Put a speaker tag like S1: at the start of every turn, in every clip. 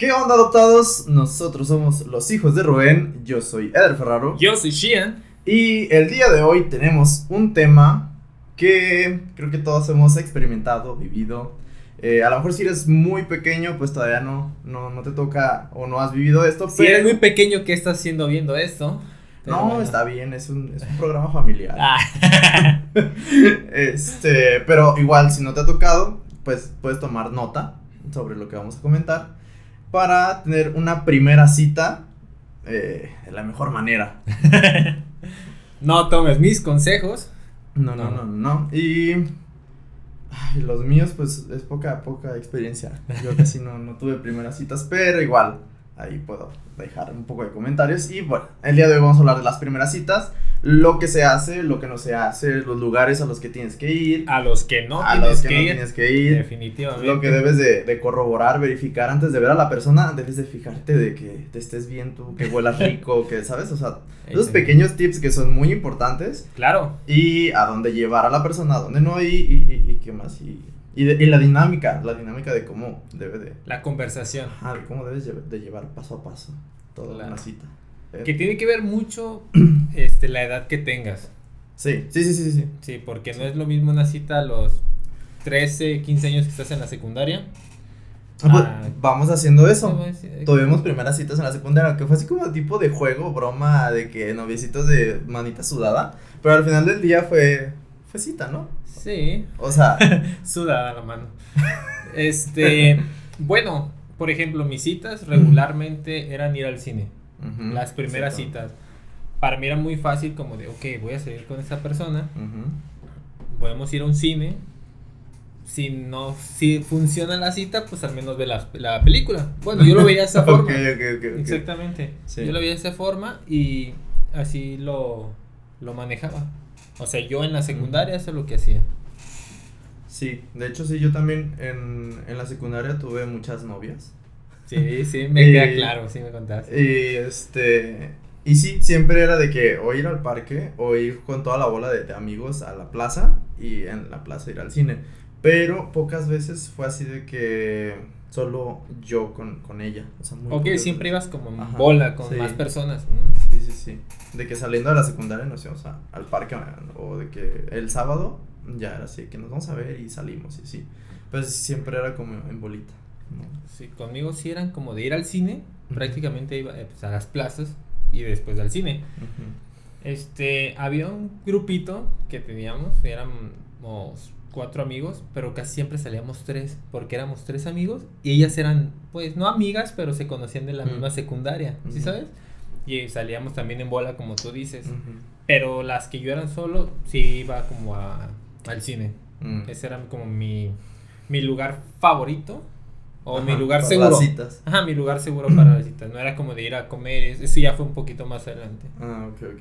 S1: ¿Qué onda adoptados? Nosotros somos los hijos de Rubén, yo soy Eder Ferraro.
S2: Yo soy Shian.
S1: Y el día de hoy tenemos un tema que creo que todos hemos experimentado, vivido. Eh, a lo mejor si eres muy pequeño, pues todavía no, no, no te toca o no has vivido esto.
S2: Si eres muy pequeño, ¿qué estás haciendo viendo esto?
S1: no, está bien, es un, es un programa familiar.
S2: Ah.
S1: este, pero igual, si no te ha tocado, pues puedes tomar nota sobre lo que vamos a comentar para tener una primera cita eh, de la mejor manera.
S2: no tomes mis consejos.
S1: No, no, no, no. Y los míos, pues es poca, poca experiencia. Yo casi no, no tuve primeras citas, pero igual, ahí puedo dejar un poco de comentarios. Y bueno, el día de hoy vamos a hablar de las primeras citas lo que se hace, lo que no se hace, los lugares a los que tienes que ir.
S2: A los que no,
S1: a tienes, los que, que no ir, tienes que ir.
S2: Definitivamente.
S1: Lo que debes de, de, corroborar, verificar antes de ver a la persona, debes de fijarte de que te estés bien tú, que huelas rico, que, ¿sabes? O sea, esos pequeños tips que son muy importantes.
S2: Claro.
S1: Y a dónde llevar a la persona, a dónde no, y, y, y, qué más. Y, y, y, la dinámica, la dinámica de cómo debe de...
S2: La conversación.
S1: Ah, de cómo debes de llevar paso a paso toda la cita.
S2: Que tiene que ver mucho este, la edad que tengas.
S1: Sí, sí, sí, sí, sí.
S2: Sí, porque no es lo mismo una cita a los 13, 15 años que estás en la secundaria.
S1: Ah, pues, vamos haciendo eso. Tuvimos primeras citas en la secundaria, que fue así como tipo de juego, broma, de que noviecitos de manita sudada. Pero al final del día fue, fue cita, ¿no?
S2: Sí.
S1: O sea.
S2: sudada la mano. Este, bueno, por ejemplo, mis citas regularmente eran ir al cine las primeras citas. Para mí era muy fácil como de, ok, voy a salir con esa persona, podemos ir a un cine, si no, si funciona la cita, pues al menos ve la, la película. Bueno, yo lo veía de esa forma. Exactamente. Yo lo veía de esa forma y así lo, lo manejaba. O sea, yo en la secundaria eso es lo que hacía.
S1: Sí, de hecho sí, yo también en, en la secundaria tuve muchas novias.
S2: Sí, sí, me queda claro, sí me contaste.
S1: Y este. Y sí, siempre era de que o ir al parque o ir con toda la bola de, amigos a la plaza y en la plaza ir al cine. Pero pocas veces fue así de que solo yo con, con ella. O sea,
S2: ok, siempre ibas como en bola con más personas.
S1: Sí, sí, sí. De que saliendo de la secundaria nos íbamos al parque o de que el sábado ya era así, que nos vamos a ver y salimos y sí. Pues siempre era como en bolita.
S2: Sí, conmigo sí eran como de ir al cine, prácticamente iba eh, pues, a las plazas y después al cine. Este, había un grupito que teníamos, éramos cuatro amigos, pero casi siempre salíamos tres, porque éramos tres amigos y ellas eran, pues, no amigas, pero se conocían de la misma secundaria, ¿sí sabes? Y salíamos también en bola, como tú dices. Pero las que yo eran solo, sí iba como a, al cine. Mm. Ese era como mi, mi lugar favorito o mi lugar seguro. citas. Ajá, mi lugar seguro para las citas. No era como de ir a comer, eso ya fue un poquito más adelante.
S1: Ah, ok, ok.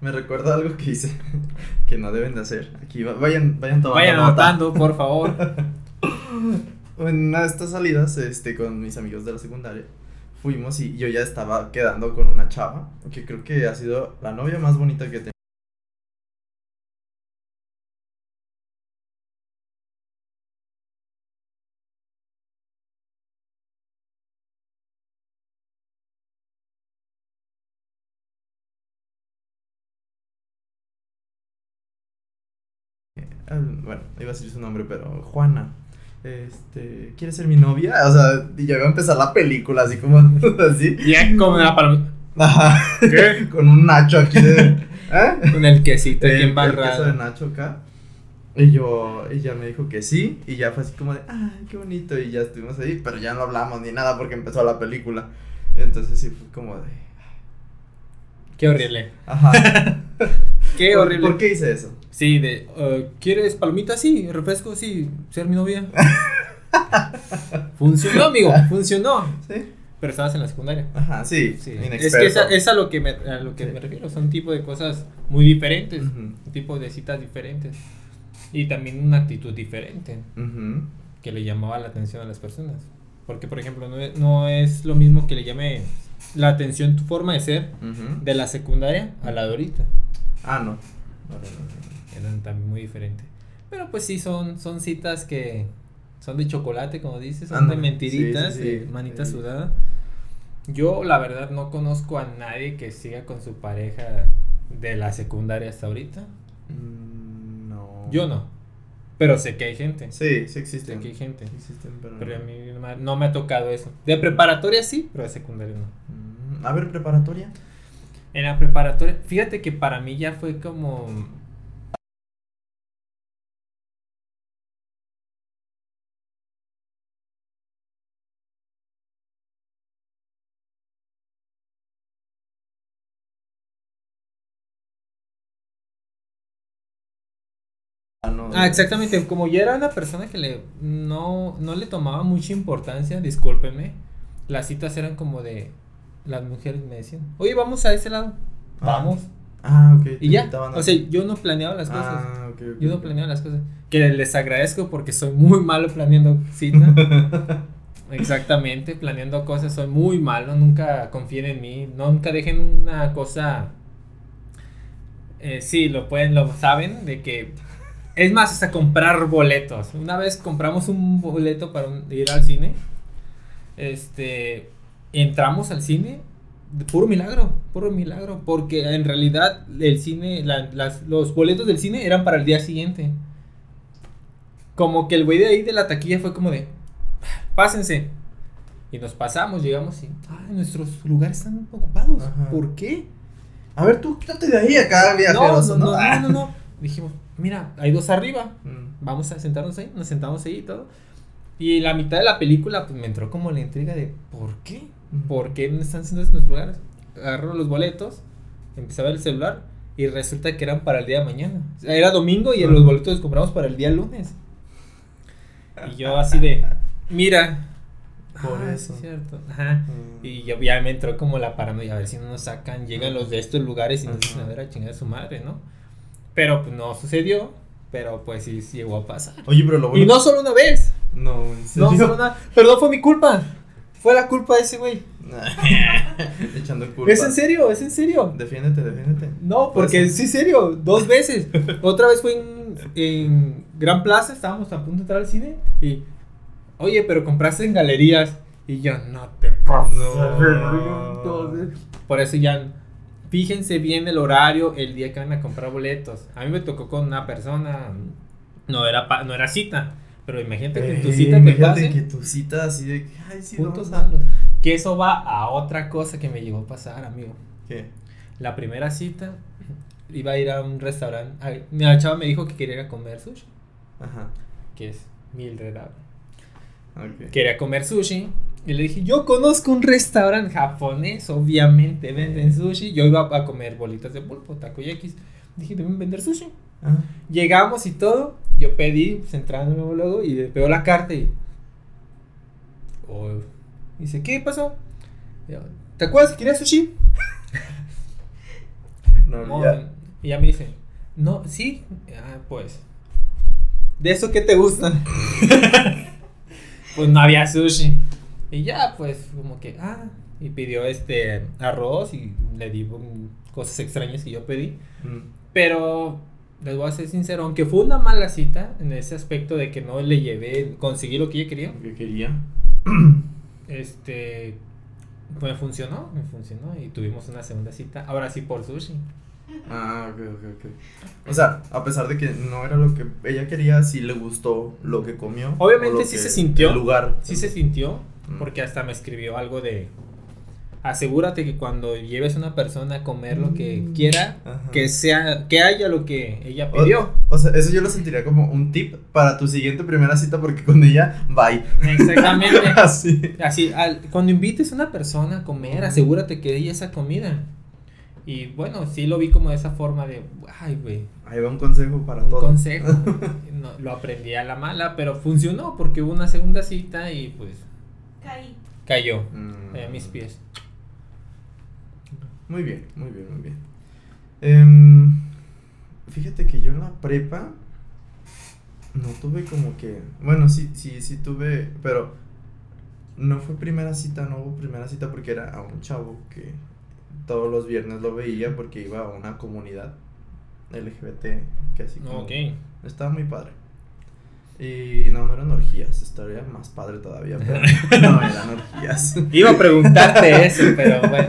S1: Me recuerda algo que hice que no deben de hacer. Aquí vayan, vayan tomando.
S2: Vayan anotando, por favor.
S1: en una de estas salidas, este, con mis amigos de la secundaria, fuimos y yo ya estaba quedando con una chava, que creo que ha sido la novia más bonita que he tenido. Bueno, iba a decir su nombre, pero Juana. Este, ¿quieres ser mi novia? O sea, y ya iba a empezar la película, así como así.
S2: Ya como una para
S1: Ajá. ¿Qué? Con un Nacho aquí de.
S2: ¿eh? Con el quesito aquí
S1: en El queso de Nacho acá. Y yo, ella me dijo que sí, y ya fue así como de, ay, qué bonito, y ya estuvimos ahí, pero ya no hablamos ni nada porque empezó la película. Entonces sí fue como de.
S2: Qué horrible.
S1: Ajá.
S2: qué horrible.
S1: ¿Por qué hice eso?
S2: Sí, de, uh, ¿quieres palomitas? Sí, refresco, sí, ser mi novia. funcionó, amigo, funcionó.
S1: Sí.
S2: Pero estabas en la secundaria.
S1: Ajá, sí,
S2: sí. Es que esa, es a lo que me, a lo que me refiero, son tipo de cosas muy diferentes, un tipo de citas diferentes. Y también una actitud diferente que le llamaba la atención a las personas. Porque, por ejemplo, no es, no es lo mismo que le llame la atención tu forma de ser de la secundaria a la de ahorita.
S1: Ah, no.
S2: no, no, no eran también muy diferentes. Pero pues sí, son, son citas que, son de chocolate, como dices, son de mentiritas, de manita sudada. Yo, la verdad, no conozco a nadie que siga con su pareja de la secundaria hasta ahorita.
S1: Mm, no.
S2: Yo no. Pero sé que hay gente.
S1: Sí, sí existen.
S2: Sé que hay gente.
S1: Existen, pero,
S2: pero a mí no me ha tocado eso. De preparatoria sí, pero de secundaria no.
S1: Mm, a ver, preparatoria.
S2: En la preparatoria, fíjate que para mí ya fue como Ah, exactamente. Como yo era una persona que le no, no le tomaba mucha importancia, discúlpeme. Las citas eran como de. Las mujeres me decían, oye, vamos a ese lado. Ah. Vamos.
S1: Ah, ok.
S2: Y ya. O sea, yo no planeaba las cosas. Ah, yo no planeaba las cosas. Que les agradezco porque soy muy malo planeando citas. Exactamente, planeando cosas soy muy malo. Nunca confíen en mí. Nunca dejen una cosa. Eh, sí, lo pueden, lo saben, de que es más, hasta comprar boletos. Una vez compramos un boleto para ir al cine. Este. Entramos al cine. Puro milagro, puro milagro. Porque en realidad el cine, los boletos del cine eran para el día siguiente. Como que el güey de ahí de la taquilla fue como de. Pásense. Y nos pasamos, llegamos y. Ah, nuestros lugares están ocupados. ¿Por qué?
S1: A ver, tú quítate de ahí acá, viajeros.
S2: no, no, no, no. no. Dijimos, mira, hay dos arriba, mm. vamos a sentarnos ahí, nos sentamos ahí y todo. Y la mitad de la película, pues me entró como la intriga de, ¿por qué? ¿Por qué no están haciendo estos lugares? Agarro los boletos, empecé a ver el celular y resulta que eran para el día de mañana. era domingo y los boletos los compramos para el día lunes. Y yo así de, mira.
S1: Por ah, eso.
S2: cierto. Ajá. Mm. Y ya, me entró como la paranoia, a ver si no nos sacan, llegan los de estos lugares y nos dicen a ver a chingar a su madre, ¿no? Pero pues no sucedió. Pero pues sí, llegó a pasar.
S1: Oye, pero lo bueno.
S2: Y no solo una vez.
S1: No, en serio.
S2: No solo una. Pero no fue mi culpa. Fue la culpa de ese güey.
S1: Echando culpa.
S2: ¿Es en serio? ¿Es en serio?
S1: Defiéndete, defiéndete.
S2: No, porque sí, serio. Dos veces. Otra vez fue en, en Gran Plaza. Estábamos a punto de entrar al cine. Y. Oye, pero compraste en galerías. Y yo, no te pases. No. Por eso ya fíjense bien el horario el día que van a comprar boletos. A mí me tocó con una persona, no era, no era cita, pero imagínate que tu cita
S1: te pase. que tu cita así de, ay, sí,
S2: puntos malos. Que eso va a otra cosa que me llegó a pasar, amigo.
S1: ¿Qué?
S2: La primera cita, iba a ir a un restaurante. Mi chava me dijo que quería ir a comer sushi.
S1: Ajá.
S2: Que es Mildred okay. Quería comer sushi y le dije, yo conozco un restaurante japonés, obviamente venden sushi. Yo iba a comer bolitas de pulpo, takoyakis. Dije, deben vender sushi. Llegamos y todo. Yo pedí, pues entrando luego, y veo la carta y. Oh. Dice, ¿qué pasó? ¿Te acuerdas que querías sushi? no, ya. Y ya me dice, no, sí, ah, pues. ¿De eso qué te gusta? pues no había sushi. Y ya, pues, como que, ah, y pidió este arroz y le di cosas extrañas que yo pedí. Mm. Pero les voy a ser sincero, aunque fue una mala cita en ese aspecto de que no le llevé, conseguí lo que ella quería.
S1: Lo que quería.
S2: Este, pues me funcionó, me funcionó y tuvimos una segunda cita, ahora sí por sushi.
S1: Ah, ok, ok, ok. O sea, a pesar de que no era lo que ella quería, sí le gustó lo que comió.
S2: Obviamente sí se sintió.
S1: El lugar.
S2: Sí se sintió, porque hasta me escribió algo de asegúrate que cuando lleves a una persona a comer lo que mm. quiera, que sea, que haya lo que ella pidió.
S1: O, sea, eso yo lo sentiría como un tip para tu siguiente primera cita porque con ella, bye.
S2: Exactamente. así. Así, cuando invites a una persona a comer, asegúrate que ella esa comida. Y bueno, sí lo vi como de esa forma de, ay, güey.
S1: Ahí va un consejo para todo.
S2: Un consejo. lo aprendí a la mala, pero funcionó porque hubo una segunda cita y pues Cayó mm. a mis pies.
S1: Muy bien, muy bien, muy bien. Em, fíjate que yo en la prepa no tuve como que. Bueno, sí, sí, sí tuve. Pero no fue primera cita, no hubo primera cita porque era a un chavo que todos los viernes lo veía porque iba a una comunidad LGBT que así como. Estaba muy padre. Y no, no eran orgías, estaría más padre todavía, pero no eran orgías.
S2: Iba a preguntarte eso, pero bueno.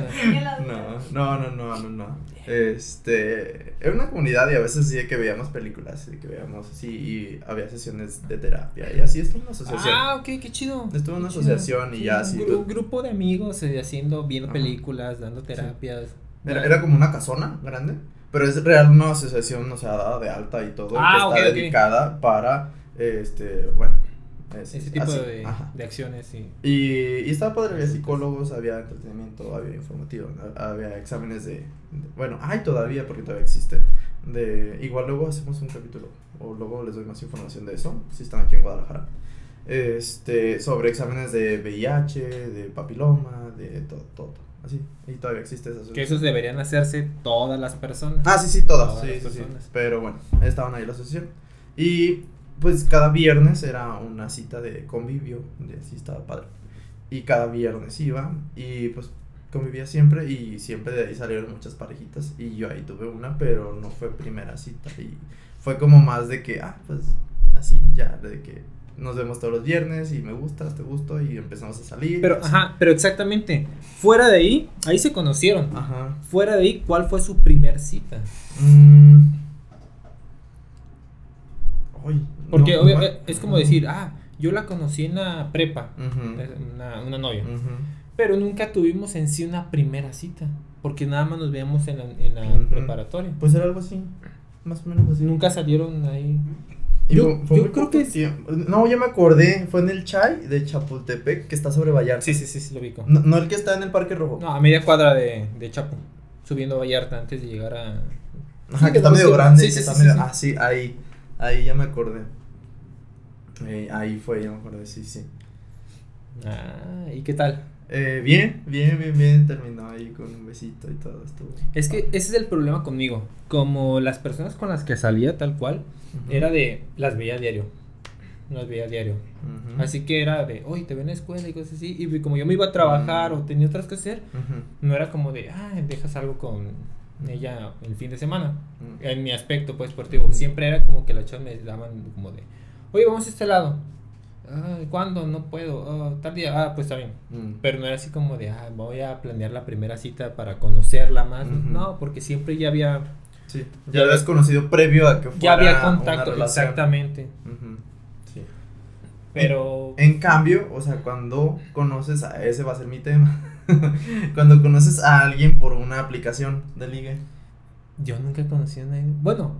S1: No, no, no, no, no, no. Este, era una comunidad y a veces sí que veíamos películas y que veíamos así y había sesiones de terapia y así estuvo una asociación.
S2: Ah, ok, qué chido.
S1: Estuvo una asociación y ya así.
S2: Un, grupo de amigos eh, haciendo, viendo películas, dando terapias.
S1: Era, era, como una casona grande, pero es real una asociación, o sea, dada de alta y todo,
S2: ah,
S1: que está dedicada para, este, bueno,
S2: ese tipo de, de, acciones, sí.
S1: Y, y estaba padre, había psicólogos, había entretenimiento, había informativo, había exámenes de, bueno, hay todavía porque todavía existe. De, igual luego hacemos un capítulo, o luego les doy más información de eso, si están aquí en Guadalajara. Este, sobre exámenes de VIH, de papiloma, de todo, todo, así. Y todavía existe esa
S2: Que esos deberían hacerse todas las personas.
S1: Ah, sí, sí, todas, sí, sí, sí. Pero bueno, estaban ahí la asociación. Y pues cada viernes era una cita de convivio, de así estaba padre. Y cada viernes iba y pues convivía siempre y siempre de ahí salieron muchas parejitas y yo ahí tuve una, pero no fue primera cita y fue como más de que, ah, pues así, ya, de que nos vemos todos los viernes y me gustas, te gusto y empezamos a salir.
S2: Pero, ajá, pero exactamente, fuera de ahí, ahí se conocieron. Ajá. Fuera de ahí, ¿cuál fue su primer cita? Mm. Porque es como decir, ah, yo la conocí en la prepa, una, novia, pero nunca tuvimos en sí una primera cita, porque nada más nos veíamos en la, en la preparatoria.
S1: Pues era algo así, más o menos así.
S2: Nunca salieron ahí.
S1: Yo, creo que No, ya me acordé. Fue en el Chai de Chapultepec, que está sobre Vallarta.
S2: Sí, sí, sí, sí lo ubico.
S1: No, el que está en el Parque Rojo.
S2: No, a media cuadra de, de Chapo. Subiendo Vallarta antes de llegar a.
S1: Ajá, que está medio grande. Sí, sí, sí, Ah, sí, ahí. Ahí ya me acordé. Eh, ahí fue, ya me acordé, sí, sí.
S2: Ah, ¿y qué tal?
S1: Eh, bien, bien, bien, bien, terminó ahí con un besito y todo estuvo.
S2: Es que ese es el problema conmigo. Como las personas con las que salía tal cual, era de, las veía a diario. Las veía a diario. Así que era de, oye, te ven en la escuela y cosas así. Y como yo me iba a trabajar o tenía otras que hacer, no era como de, ah, dejas algo con ella el fin de semana. En mi aspecto, pues, deportivo. Siempre era como que las chavas me daban como de, oye, vamos a este lado. Ah, ¿Cuándo? No puedo. Oh, tal día. Ah, pues está bien. Mm. Pero no era así como de, ah, voy a planear la primera cita para conocerla más. No, porque siempre ya había.
S1: Sí, ya, habías conocido previo a que fuera.
S2: Ya había contacto, exactamente.
S1: Sí.
S2: Pero.
S1: En, cambio, o sea, cuando conoces a. Ese va a ser mi tema. cuando conoces a alguien por una aplicación de ligue.
S2: Yo nunca conocí a nadie. Bueno,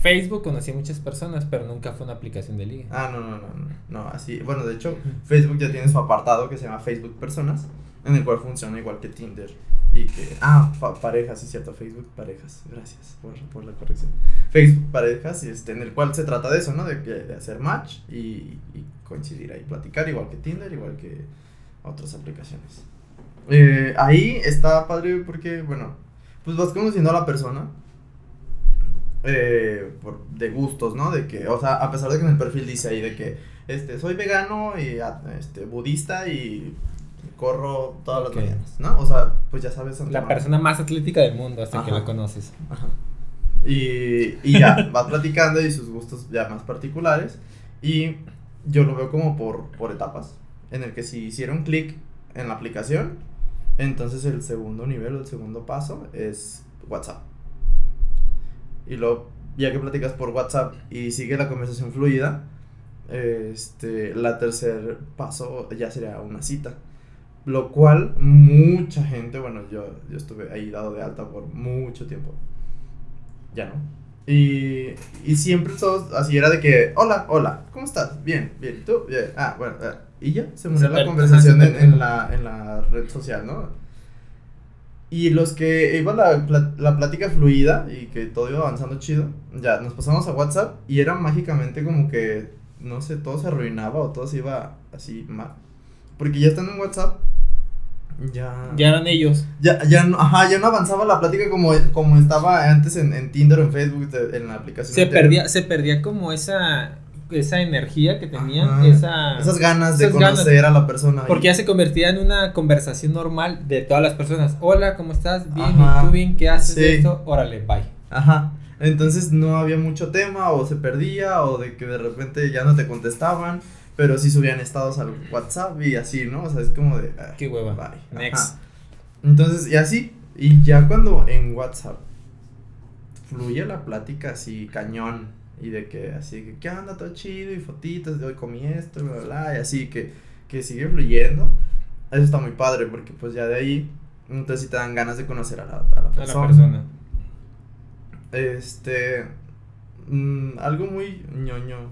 S2: Facebook conocí a muchas personas, pero nunca fue una aplicación de liga.
S1: Ah, no, no, no, no, no, así, bueno, de hecho, Facebook ya tiene su apartado que se llama Facebook Personas, en el cual funciona igual que Tinder. Y que, ah, parejas, sí, cierto, Facebook Parejas, gracias por, por, la corrección. Facebook Parejas, este, en el cual se trata de eso, ¿no? De, de hacer match y, y coincidir ahí, platicar, igual que Tinder, igual que otras aplicaciones. Eh, ahí está padre porque, bueno, pues vas conociendo a la persona eh, por, de gustos, ¿no? De que, o sea, a pesar de que en el perfil dice ahí de que, este, soy vegano y, este, budista y corro todas las mañanas, ¿no? O sea, pues ya sabes.
S2: La persona más atlética del mundo hasta que la conoces.
S1: Ajá. Y, y ya, vas platicando y sus gustos ya más particulares. Y yo lo veo como por, por etapas, en el que si hicieron clic en la aplicación, entonces el segundo nivel o el segundo paso es WhatsApp. Y luego, ya que platicas por WhatsApp y sigue la conversación fluida, este, la tercer paso ya sería una cita. Lo cual mucha gente, bueno, yo, yo estuve ahí dado de alta por mucho tiempo. Ya no. Y, y siempre todos así era de que, hola, hola, ¿cómo estás? Bien, bien, ¿tú? Bien. Ah, bueno, eh, y ya, se murió la conversación en, en, la, en la red social, ¿no? Y los que iba la, la plática fluida y que todo iba avanzando chido, ya nos pasamos a WhatsApp y era mágicamente como que, no sé, todo se arruinaba o todo se iba así mal. Porque ya estando en WhatsApp, ya...
S2: Ya eran ellos.
S1: Ya, ya, no, ajá, ya no avanzaba la plática como, como estaba antes en, en Tinder o en Facebook, en la aplicación.
S2: Se perdía, se perdía como esa esa energía que tenían, esa,
S1: esas ganas de conocer a la persona.
S2: Porque ya se convertía en una conversación normal de todas las personas. Hola, ¿cómo estás? Bien, ¿y tú bien? ¿Qué haces esto? Órale, bye.
S1: Ajá. Entonces no había mucho tema o se perdía o de que de repente ya no te contestaban, pero sí subían estados al WhatsApp y así, ¿no? O sea, es como de... ah,
S2: Qué hueva.
S1: bye.
S2: Next.
S1: Ajá. Entonces, y así, y ya cuando en WhatsApp fluye la plática así cañón y de que así que qué onda todo chido y fotitos de hoy comí esto bla bla, bla y así que que sigue fluyendo. Eso está muy padre porque pues ya de ahí entonces sí te dan ganas de conocer a la, a la
S2: A
S1: persona,
S2: la persona.
S1: este mm, algo muy ñoño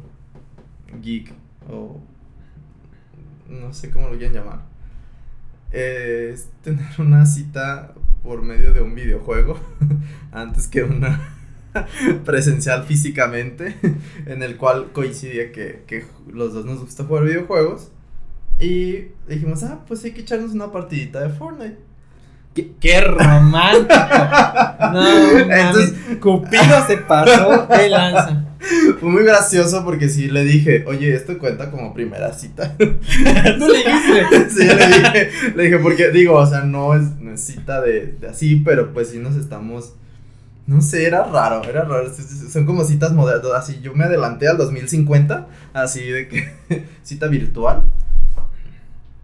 S1: geek o no sé cómo lo quieran llamar es tener una cita por medio de un videojuego antes que una presencial físicamente en el cual coincidía que, que los dos nos gusta jugar videojuegos y dijimos ah pues hay que echarnos una partidita de Fortnite
S2: Qué, qué romántico. No,
S1: Entonces-
S2: mames. Cupido se pasó de lanza.
S1: fue muy gracioso porque sí le dije oye esto cuenta como primera cita
S2: Tú le dijiste.
S1: Sí, le dije, le dije, porque digo, o sea, no es, no es cita de, de así, pero pues sí nos estamos, no sé, era raro, era raro, son como citas modernas, así, yo me adelanté al 2050, así de que, cita virtual,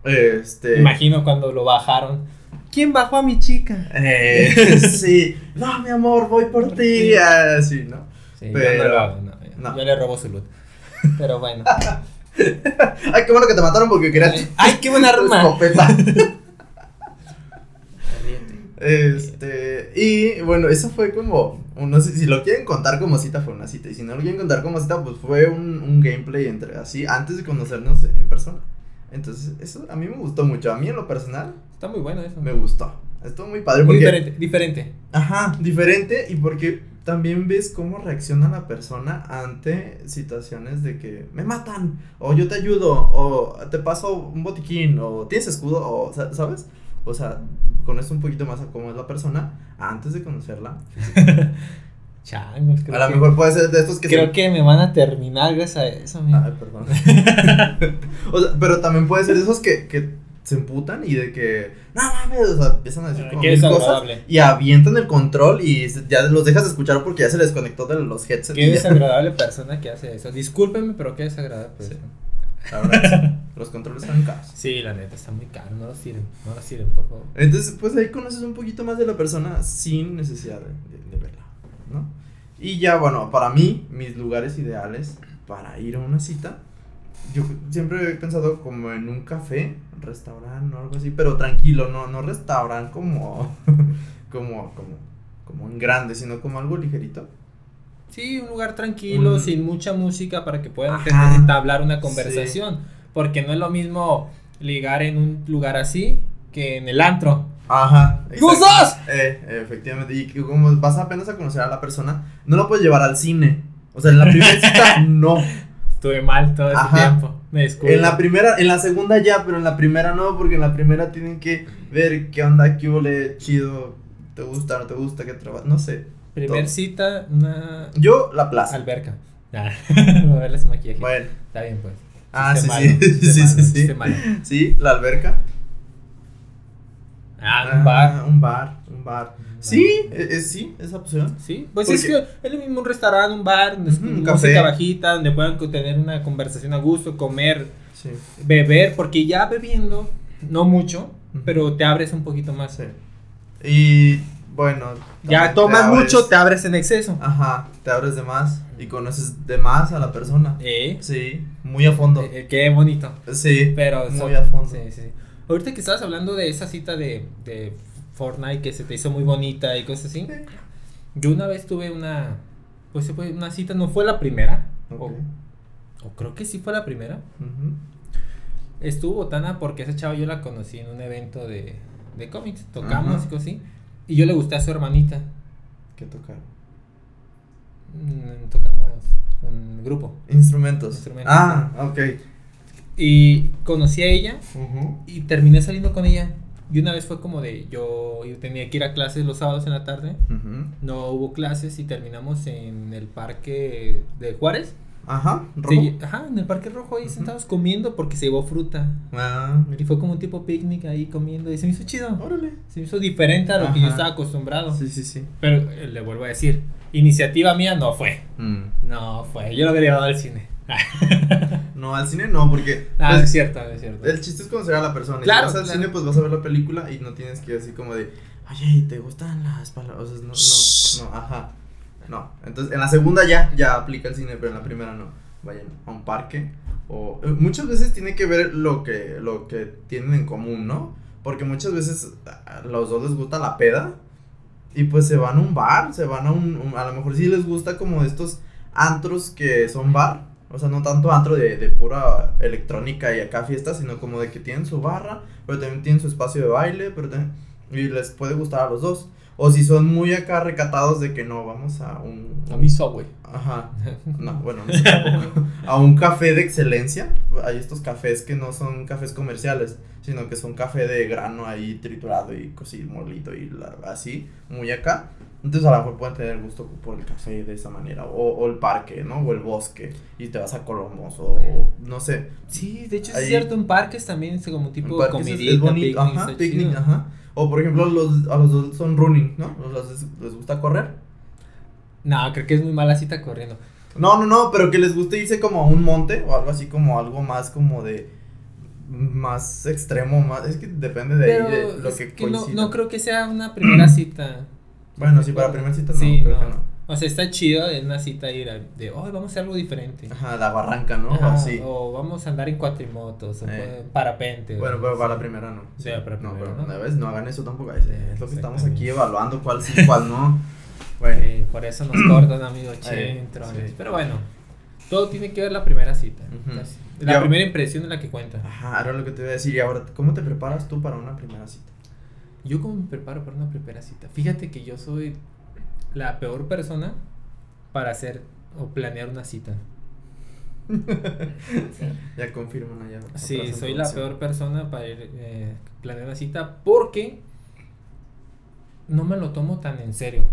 S1: este,
S2: Imagino cuando lo bajaron. ¿Quién bajó a mi chica?
S1: eh, sí, no, mi amor, voy por ti, así, ¿no?
S2: Sí, yo
S1: Pero-
S2: no lo hago, no, yo-
S1: no.
S2: Yo le robo su loot. Pero bueno.
S1: Ay, qué bueno que te mataron porque quería
S2: Ay, qué buena arma.
S1: Este, y bueno, eso fue como, no sé si lo quieren contar como cita, fue una cita. Y si no lo quieren contar como cita, pues fue un, un gameplay entre así, antes de conocernos en persona. Entonces, eso a mí me gustó mucho. A mí en lo personal,
S2: Está muy bueno eso.
S1: me gustó. Estuvo muy padre
S2: Muy
S1: porque.
S2: diferente, diferente.
S1: Ajá, diferente y porque también ves cómo reacciona la persona ante situaciones de que me matan, o yo te ayudo, o te paso un botiquín, o tienes escudo, o, sa- ¿sabes? O sea, conoces un poquito más a cómo es la persona antes de conocerla.
S2: Changos, creo
S1: a lo
S2: que-
S1: mejor puede ser de estos que
S2: Creo
S1: se-
S2: que me van a terminar gracias a eso, amigo.
S1: Ay, perdón. o sea, pero también puede ser de esos que, que se emputan y de que, no mames, o sea, empiezan a decir
S2: Ah,
S1: como
S2: qué
S1: mil cosas
S2: desagradable.
S1: y avientan el control y ya los dejas de escuchar porque ya se les conectó de los headsets.
S2: Qué desagradable persona que hace eso. Discúlpeme, pero qué desagradable
S1: Sí.
S2: Persona.
S1: La verdad, sí. los controles están caros.
S2: Sí, la neta, está muy caro. No lo sirven, no lo sirven, por favor.
S1: Entonces, pues ahí conoces un poquito más de la persona sin necesidad de, de- de verla, ¿no? Y ya, bueno, para mí, mis lugares ideales para ir a una cita, yo siempre he pensado como en un café, restaurante o algo así, pero tranquilo, no, no restaurante como, como, como, como un grande, sino como algo ligerito.
S2: Sí, un lugar tranquilo, sin mucha música para que puedan tener- entablar una conversación. Porque no es lo mismo ligar en un lugar así que en el antro.
S1: Ajá. Eh, efectivamente. Y como vas apenas a conocer a la persona, no lo puedes llevar al cine. O sea, en la primera cita, no.
S2: Estuve mal todo ese tiempo. Me disculpo.
S1: En la primera, en la segunda ya, pero en la primera no, porque en la primera tienen que ver qué onda, qué huele chido, te gusta, no te gusta, qué trabajo, no sé.
S2: Primer
S1: todo.
S2: cita, una
S1: Yo, la plaza.
S2: alberca. Ah, a verle su maquillaje.
S1: Bueno,
S2: Está bien, pues.
S1: Ah, sí,
S2: malo,
S1: sí, sí,
S2: malo,
S1: sí, sí.
S2: malo.
S1: sí, la alberca.
S2: Ah, un bar.
S1: Un bar, un bar. Sí, eh, eh, sí, esa opción.
S2: Sí, pues
S1: Porque-
S2: es que es lo mismo un restaurante, un bar, donde
S1: Ujú, un
S2: música bajita, donde puedan tener una conversación a gusto, comer,
S1: Sí.
S2: beber, porque ya bebiendo, no mucho, pero te abres un poquito más.
S1: Sí. Y bueno.
S2: Ya tomas mucho, te abres en exceso.
S1: Ajá, te abres de más y conoces de más a la persona.
S2: Eh,
S1: Sí, muy a fondo.
S2: eh, qué bonito.
S1: Sí,
S2: Pero
S1: muy a fondo.
S2: Sí, sí. Ahorita que estabas hablando de esa cita de, de Fortnite que se te hizo muy bonita y cosas así. Yo una vez tuve una. Pues una cita, no fue la primera.
S1: Ok.
S2: O, o creo que sí fue la primera. Estuvo botana porque esa chava yo la conocí en un evento de, de cómics. Tocamos y cosas así. Y yo le gusté a su hermanita.
S1: ¿Qué tocar?
S2: Mm, tocamos un grupo.
S1: Instrumentos.
S2: Instrumentos,
S1: Ah, ok.
S2: Y conocí a ella y terminé saliendo con ella. Y una vez fue como de, yo, yo tenía que ir a clases los sábados en la tarde. No hubo clases y terminamos en el parque de Juárez.
S1: Ajá,
S2: rojo. Sí, ajá, en el Parque Rojo ahí sentados comiendo porque se llevó fruta. Ah. Y fue como un tipo picnic ahí comiendo y se me hizo chido. Órale. Se me hizo diferente a lo que yo estaba acostumbrado.
S1: Sí, sí, sí.
S2: Pero eh, le vuelvo a decir, iniciativa mía no fue. Mm. No fue, yo lo habría llevado al cine.
S1: no, al cine no, porque.
S2: Ah, pues, es cierto, es cierto.
S1: El chiste es conocer a la persona. Claro. Si vas al cine, pues vas a ver la película y no tienes que ir así como de, oye, ¿te gustan las palabras? O sea, no, no, no, ajá. No. Entonces, en la segunda ya, ya aplica el cine, pero en la primera no. Vayan a un parque. O, eh, muchas veces tiene que ver lo que, lo que tienen en común, ¿no? Porque muchas veces a los dos les gusta la peda. Y pues se van a un bar, se van a un, a lo mejor sí les gusta como estos antros que son bar, o sea, no tanto antro de, de pura electrónica y acá fiesta, sino como de que tienen su barra, pero también tienen su espacio de baile, pero y les puede gustar a los dos. O si son muy acá recatados de que no, vamos a un...
S2: A mi subway.
S1: Ajá. No, bueno, no sé tampoco. A un café de excelencia. Hay estos cafés que no son cafés comerciales, sino que son café de grano ahí triturado y cocido, molito y así, muy acá. Entonces a lo mejor pueden tener gusto por el café de esa manera, o, o el parque, ¿no? O el bosque, y te vas a Colomos, o, no sé.
S2: Sí, de hecho es cierto, en parques también es como tipo
S1: comidita, es bonito, ajá, picnic, ajá. O por ejemplo, los, a los dos son running, ¿no? ¿Les, les gusta correr?
S2: No, creo que es muy mala cita corriendo.
S1: No, no, no, pero que les guste irse como a un monte o algo así como algo más como de más extremo, más es que depende de, ahí, de lo que,
S2: que no, no, creo que sea una primera cita.
S1: Bueno, sí, para primera cita no, sí, no. no.
S2: O sea, está chido en una cita ir de, oh, vamos a hacer algo diferente.
S1: Ajá, la barranca, ¿no?
S2: O vamos a andar en cuatrimotos, o eh. parapente.
S1: Bueno, pero para la primera no. Sí, para primera. No, pero ¿no? no hagan eso tampoco. Es, lo que estamos aquí evaluando, cuál sí, cuál no.
S2: Bueno. por eso nos cortan, amigos, che, Pero bueno, todo tiene que ver la primera cita. La primera impresión es la que cuenta.
S1: Ajá, ahora lo que te voy a decir. Y ahora, ¿cómo te preparas tú para una primera cita?
S2: Yo cómo me preparo para una primera cita. Fíjate que yo soy la peor persona para hacer o planear una cita.
S1: ya confirman allá.
S2: Sí, soy la peor persona para ir, eh, planear una cita porque no me lo tomo tan en serio.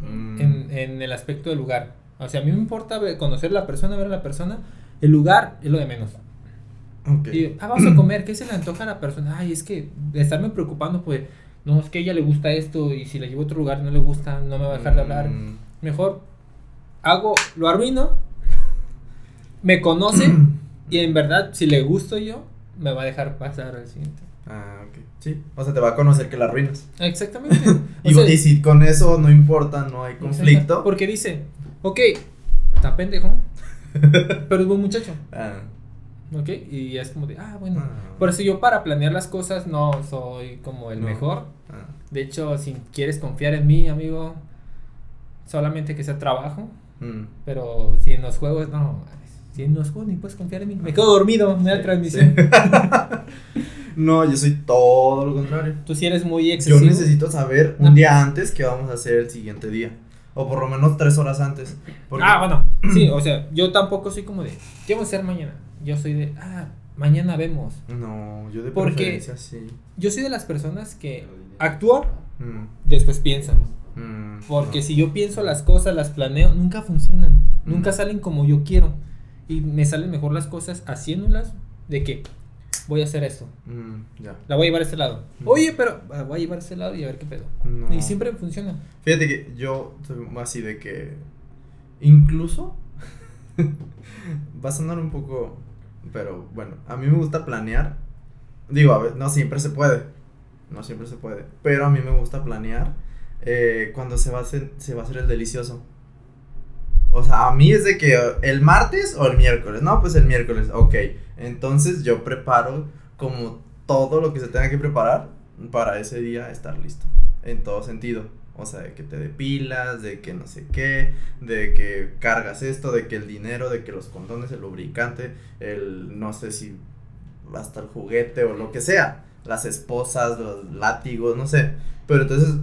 S2: Mm. En, en, el aspecto del lugar. O sea, a mí me importa conocer a la persona, ver a la persona. El lugar es lo de menos. Okay. ah, vamos a comer, ¿qué se le antoja a la persona? Ay, es que estarme preocupando, pues, no, es que a ella le gusta esto y si la llevo a otro lugar no le gusta, no me va a dejar de hablar. Mm. Mejor hago, lo arruino, me conoce y en verdad, si le gusto yo, me va a dejar pasar al siguiente.
S1: Ah, ok. Sí, o sea, te va a conocer que la arruinas.
S2: Exactamente.
S1: y, si con eso no importa, no hay conflicto.
S2: Porque dice, ok, está pendejo, pero es buen muchacho. Ah. Ok, y es como de, ah, bueno. Ah. Por eso yo para planear las cosas no soy como el mejor. Ah. De hecho, si quieres confiar en mí, amigo, solamente que sea trabajo. Mm. Pero si en los juegos, no, si en los juegos ni puedes confiar en mí. Me quedo dormido, me da transmisión.
S1: no, yo soy todo lo contrario.
S2: Tú sí eres muy excesivo.
S1: Yo necesito saber un día antes qué vamos a hacer el siguiente día. O por lo menos tres horas antes.
S2: Ah, bueno, sí, o sea, yo tampoco soy como de, ¿qué vamos a hacer mañana? Yo soy de, ah, mañana vemos.
S1: No, yo de Porque preferencia sí.
S2: Yo soy de las personas que actúa, mm. después piensan. Mm, Porque si yo pienso las cosas, las planeo, nunca funcionan. Nunca mm. salen como yo quiero. Y me salen mejor las cosas haciéndolas de que voy a hacer esto. La voy a llevar a este lado. Oye, pero voy a llevar a este lado y a ver qué pedo. Y siempre funciona.
S1: Fíjate que yo soy así de que incluso va a sonar un poco pero bueno, a mí me gusta planear. Digo, a ver, no siempre se puede. No siempre se puede. Pero a mí me gusta planear eh, cuando se va, a hacer, se va a hacer el delicioso. O sea, a mí es de que el martes o el miércoles. No, pues el miércoles. Ok. Entonces yo preparo como todo lo que se tenga que preparar para ese día estar listo. En todo sentido. O sea, de que te depilas, de que no sé qué, de que cargas esto, de que el dinero, de que los condones, el lubricante, el no sé si hasta el juguete o lo que sea, las esposas, los látigos, no sé. Pero entonces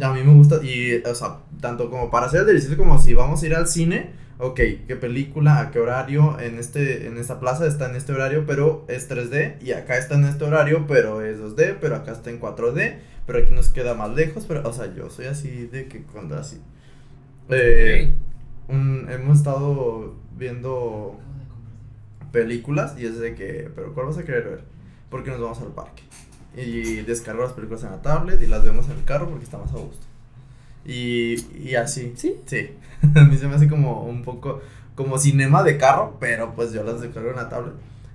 S1: a mí me gusta y, o sea, tanto como para hacer el delicioso como si vamos a ir al cine, ok, qué película, a qué horario, en este, en esta plaza está en este horario, pero es 3D, y acá está en este horario, pero es 2D, pero acá está en 4D, pero aquí nos queda más lejos, pero, o sea, yo soy así de que cuando así. Eh, un, hemos estado viendo películas y es de que, pero ¿cuál vas a querer ver? Porque nos vamos al parque. Y descargo las películas en la tablet y las vemos en el carro porque está más a gusto. Y, y así.
S2: ¿Sí?
S1: Sí. a mí se me hace como un poco como cinema de carro, pero pues yo las descargo en la tablet.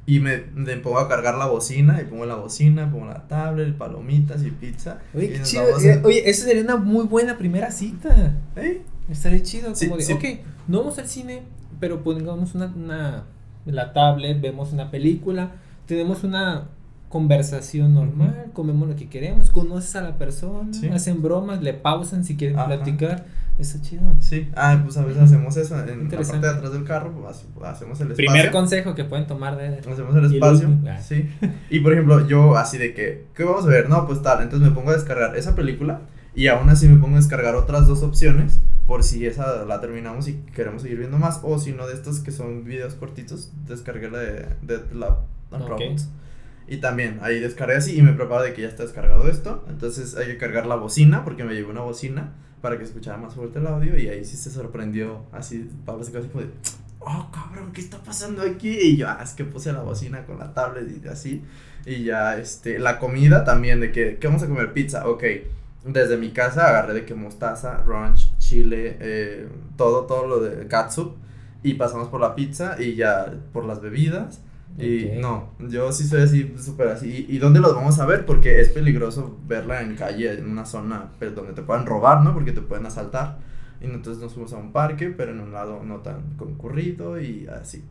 S1: Y me, me pongo a cargar la bocina, y pongo la bocina, pongo la tablet, palomitas y pizza.
S2: Oye,
S1: y
S2: qué chido.
S1: a-
S2: Eh, Oye, eso sería una muy buena primera cita.
S1: ¿Eh?
S2: Estaría chido.
S1: Sí,
S2: Como de,
S1: sí.
S2: ok, no vamos al cine, pero pongamos una, una, la tablet, vemos una película, tenemos una conversación normal, comemos lo que queremos, conoces a la persona,
S1: Sí.
S2: hacen bromas, le pausan si quieren
S1: Ajá.
S2: platicar. Está chido.
S1: Sí, ah, pues a veces hacemos eso en la parte de atrás del carro, pues hacemos el espacio.
S2: Primer consejo que pueden tomar de...
S1: Hacemos el
S2: Y el
S1: espacio,
S2: ah.
S1: sí. Y por ejemplo, yo así de que, ¿qué vamos a ver? No, pues tal, entonces me pongo a descargar esa película y aún así me pongo a descargar otras dos opciones por si esa la terminamos y queremos seguir viendo más o si no de estos que son videos cortitos, descargué la de Dead Lab and
S2: Ok.
S1: Robots. Y también ahí descargué así y me preparo de que ya está descargado esto. Entonces hay que cargar la bocina porque me llevé una bocina para que escuchara más fuerte el audio y ahí sí se sorprendió así, Pablo se quedó así como de, oh cabrón, ¿qué está pasando aquí? Y yo, ah, es que puse la bocina con la tablet y así. Y ya, este, la comida también, de que, ¿qué vamos a comer? Pizza, ok. Desde mi casa agarré de que mostaza, ranch, chile, eh, todo, todo lo de katsu. Y pasamos por la pizza y ya por las bebidas. Y no, yo sí soy así, súper así. ¿Y, ¿Y dónde los vamos a ver? Porque es peligroso verla en calle, en una zona pues, donde te puedan robar, ¿no? Porque te pueden asaltar. Y entonces nos fuimos a un parque, pero en un lado no tan concurrido y así.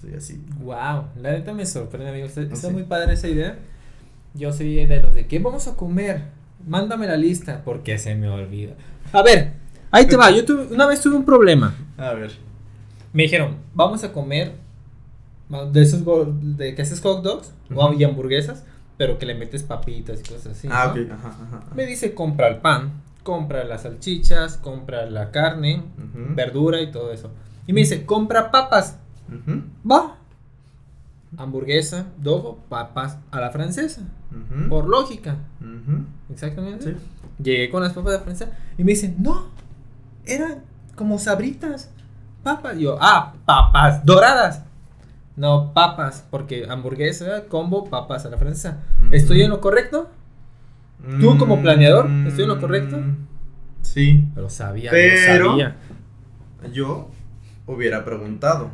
S1: soy así.
S2: Wow, la neta me sorprende, amigo. Está, está
S1: Sí.
S2: muy padre esa idea. Yo soy de los de, ¿qué vamos a comer? Mándame la lista, porque se me olvida. A ver, ahí te va. Yo tuve, una vez tuve un problema.
S1: A ver.
S2: Me dijeron, vamos a comer de esos de que haces hot dogs o- y hamburguesas, pero que le metes papitas y cosas así.
S1: ah,
S2: ¿no?
S1: ok. Ajá, ajá. ajá.
S2: Me dice, compra el pan, compra las salchichas, compra la carne, verdura y todo eso. Y me dice, compra papas. Va. Hamburguesa, dogo, papas a la francesa. Por lógica. Exactamente.
S1: Sí.
S2: Llegué con las papas de la francesa y me dicen, no, eran como sabritas. Papas. Y yo, ah, papas doradas. No, papas, porque hamburguesa, combo, papas a la francesa. ¿Estoy en lo correcto? ¿Tú como planeador, estoy en lo correcto?
S1: Mm, Sí.
S2: Lo sabía,
S1: Pero-
S2: lo sabía.
S1: Yo hubiera preguntado.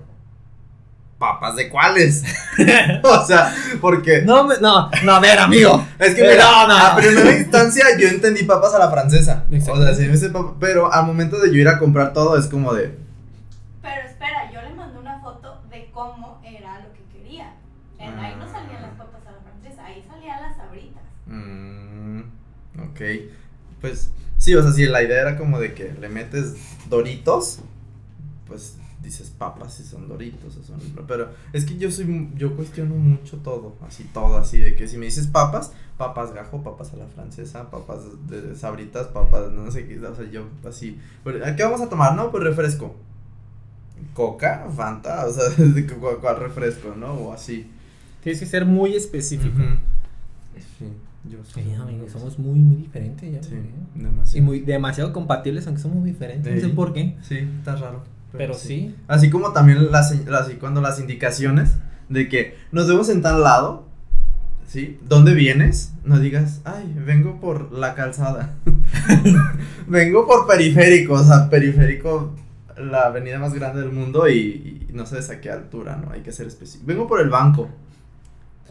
S1: ¿Papas de cuáles? o sea, porque.
S2: No, me- no, no, a ver, amigo.
S1: Es que
S2: Pero
S1: mira,
S2: no.
S1: a primera instancia yo entendí papas a la francesa. O
S2: Exacto.
S1: sea, sí me papa- pero al momento de yo ir a comprar todo es como de.
S3: Pero espera, yo le mandé una foto de cómo era lo que quería. En ahí no salían las papas a la francesa, ahí salían las sabritas.
S1: mm, ok. Pues sí, o sea, si la idea era como de que le metes doritos, pues dices papas si son doritos o son. Pero es que yo soy. Yo cuestiono mucho todo, así todo, así de que si me dices papas, papas gajo, papas a la francesa, papas de sabritas, papas, no sé qué, o sea, yo así. pero, ¿a ¿Qué vamos a tomar? No, pues refresco. Coca, Fanta, o sea, ¿de cu- ¿cuál, cuál refresco, no? O así.
S2: Tienes que ser muy específico.
S1: Yo soy.
S2: Sí, amigo, somos muy, muy diferentes ya.
S1: Sí,
S2: güey.
S1: demasiado.
S2: Y muy, demasiado compatibles, aunque somos muy diferentes. No sé
S1: Sí.
S2: por qué.
S1: Sí, está raro.
S2: Pero sí.
S1: Así como también las, así cuando las indicaciones de que nos vemos en tal lado, ¿sí? ¿Dónde vienes? No digas, ay, vengo por la calzada. vengo por periférico, o sea, periférico, la avenida más grande del mundo y, y no sé a qué altura, ¿no? Hay que ser específico. Vengo por el banco.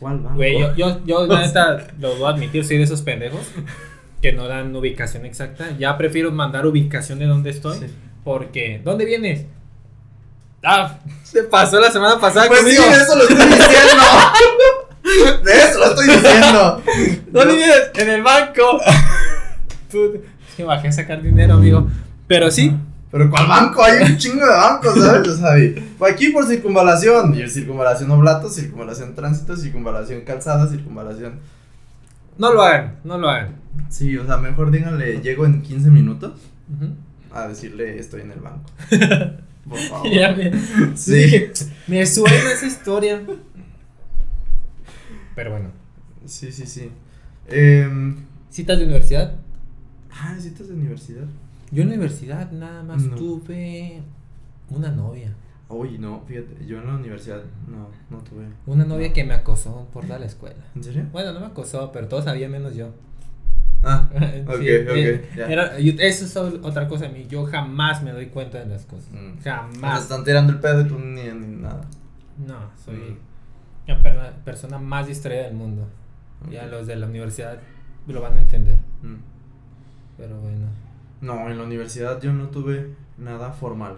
S1: ¿Cuál banco?
S2: Güey, yo, yo, yo la neta, lo voy a admitir, soy de esos pendejos que no dan ubicación exacta. Ya prefiero mandar ubicación de dónde estoy.
S1: Sí.
S2: Porque, ¿dónde vienes? Ah, se pasó la semana pasada
S1: Pues sí,
S2: conmigo.
S1: de eso lo estoy diciendo. De eso lo estoy diciendo.
S2: ¿Dónde vienes? En el banco. Puta, es que bajé a sacar dinero, amigo. Pero sí,
S1: Pero ¿cuál banco? Hay un chingo de bancos, ¿sabes? O sea, pues aquí por circunvalación. Y circunvalación oblato, circunvalación tránsito, circunvalación calzada, circunvalación.
S2: no lo hagan, no lo hagan.
S1: Sí, o sea, mejor díganle, llego en 15 minutos a decirle estoy en el banco. Por favor.
S2: Ya me,
S1: Sí.
S2: dije, me suena esa historia. Pero bueno,
S1: Sí, sí, sí. Em,
S2: citas de universidad.
S1: ah, citas de universidad.
S2: Yo en la universidad nada más
S1: No.
S2: tuve Una novia.
S1: Uy, no, fíjate, yo en la universidad no, no tuve.
S2: Una novia que me acosó por toda la escuela.
S1: ¿En serio?
S2: Bueno, no me acosó, pero todos sabían menos yo.
S1: Ah,
S2: Sí,
S1: ok,
S2: eh,
S1: ok.
S2: era- yo- eso es otra cosa de mí. Yo jamás me doy cuenta de las cosas.
S1: Mm. Te
S2: Jamás.
S1: están tirando el pedo y tú ni, ni nada.
S2: No, soy
S1: Mm.
S2: la per- persona más distraída del mundo. Ya los de la universidad lo van a entender.
S1: Mm.
S2: Pero bueno.
S1: No, en la universidad yo no tuve nada formal.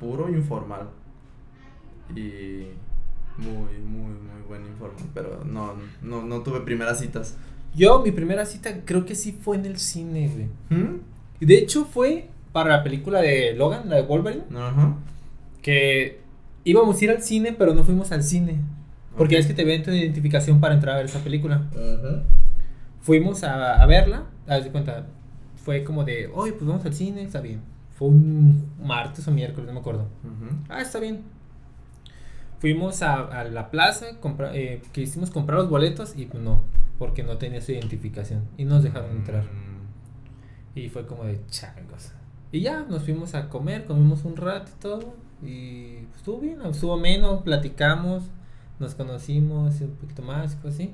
S1: Puro informal. Y muy, muy, muy buen informal. Pero no, no, no tuve primeras citas.
S2: Yo, mi primera cita creo que sí fue en el cine, güey.
S1: ¿Mm?
S2: De hecho fue para la película de Logan, la de Wolverine.
S1: Ajá.
S2: Que íbamos a ir al cine, pero no fuimos al cine. Porque es que te ven tu identificación para entrar a ver esa película.
S1: Ajá.
S2: Fuimos a, a verla, haz de cuenta, fue como de, oye, pues vamos al cine, está bien. Fue un martes o miércoles, no me acuerdo.
S1: Ujú.
S2: Ah, está bien. Fuimos a, a la plaza, compra- eh, quisimos comprar los boletos y pues no, porque no tenía su identificación. Y nos dejaron entrar.
S1: Mm.
S2: Y fue como de changos. Y ya, nos fuimos a comer, comimos un rato y todo. Y pues, estuvo bien, estuvo menos, platicamos, nos conocimos un poquito más, cosas así.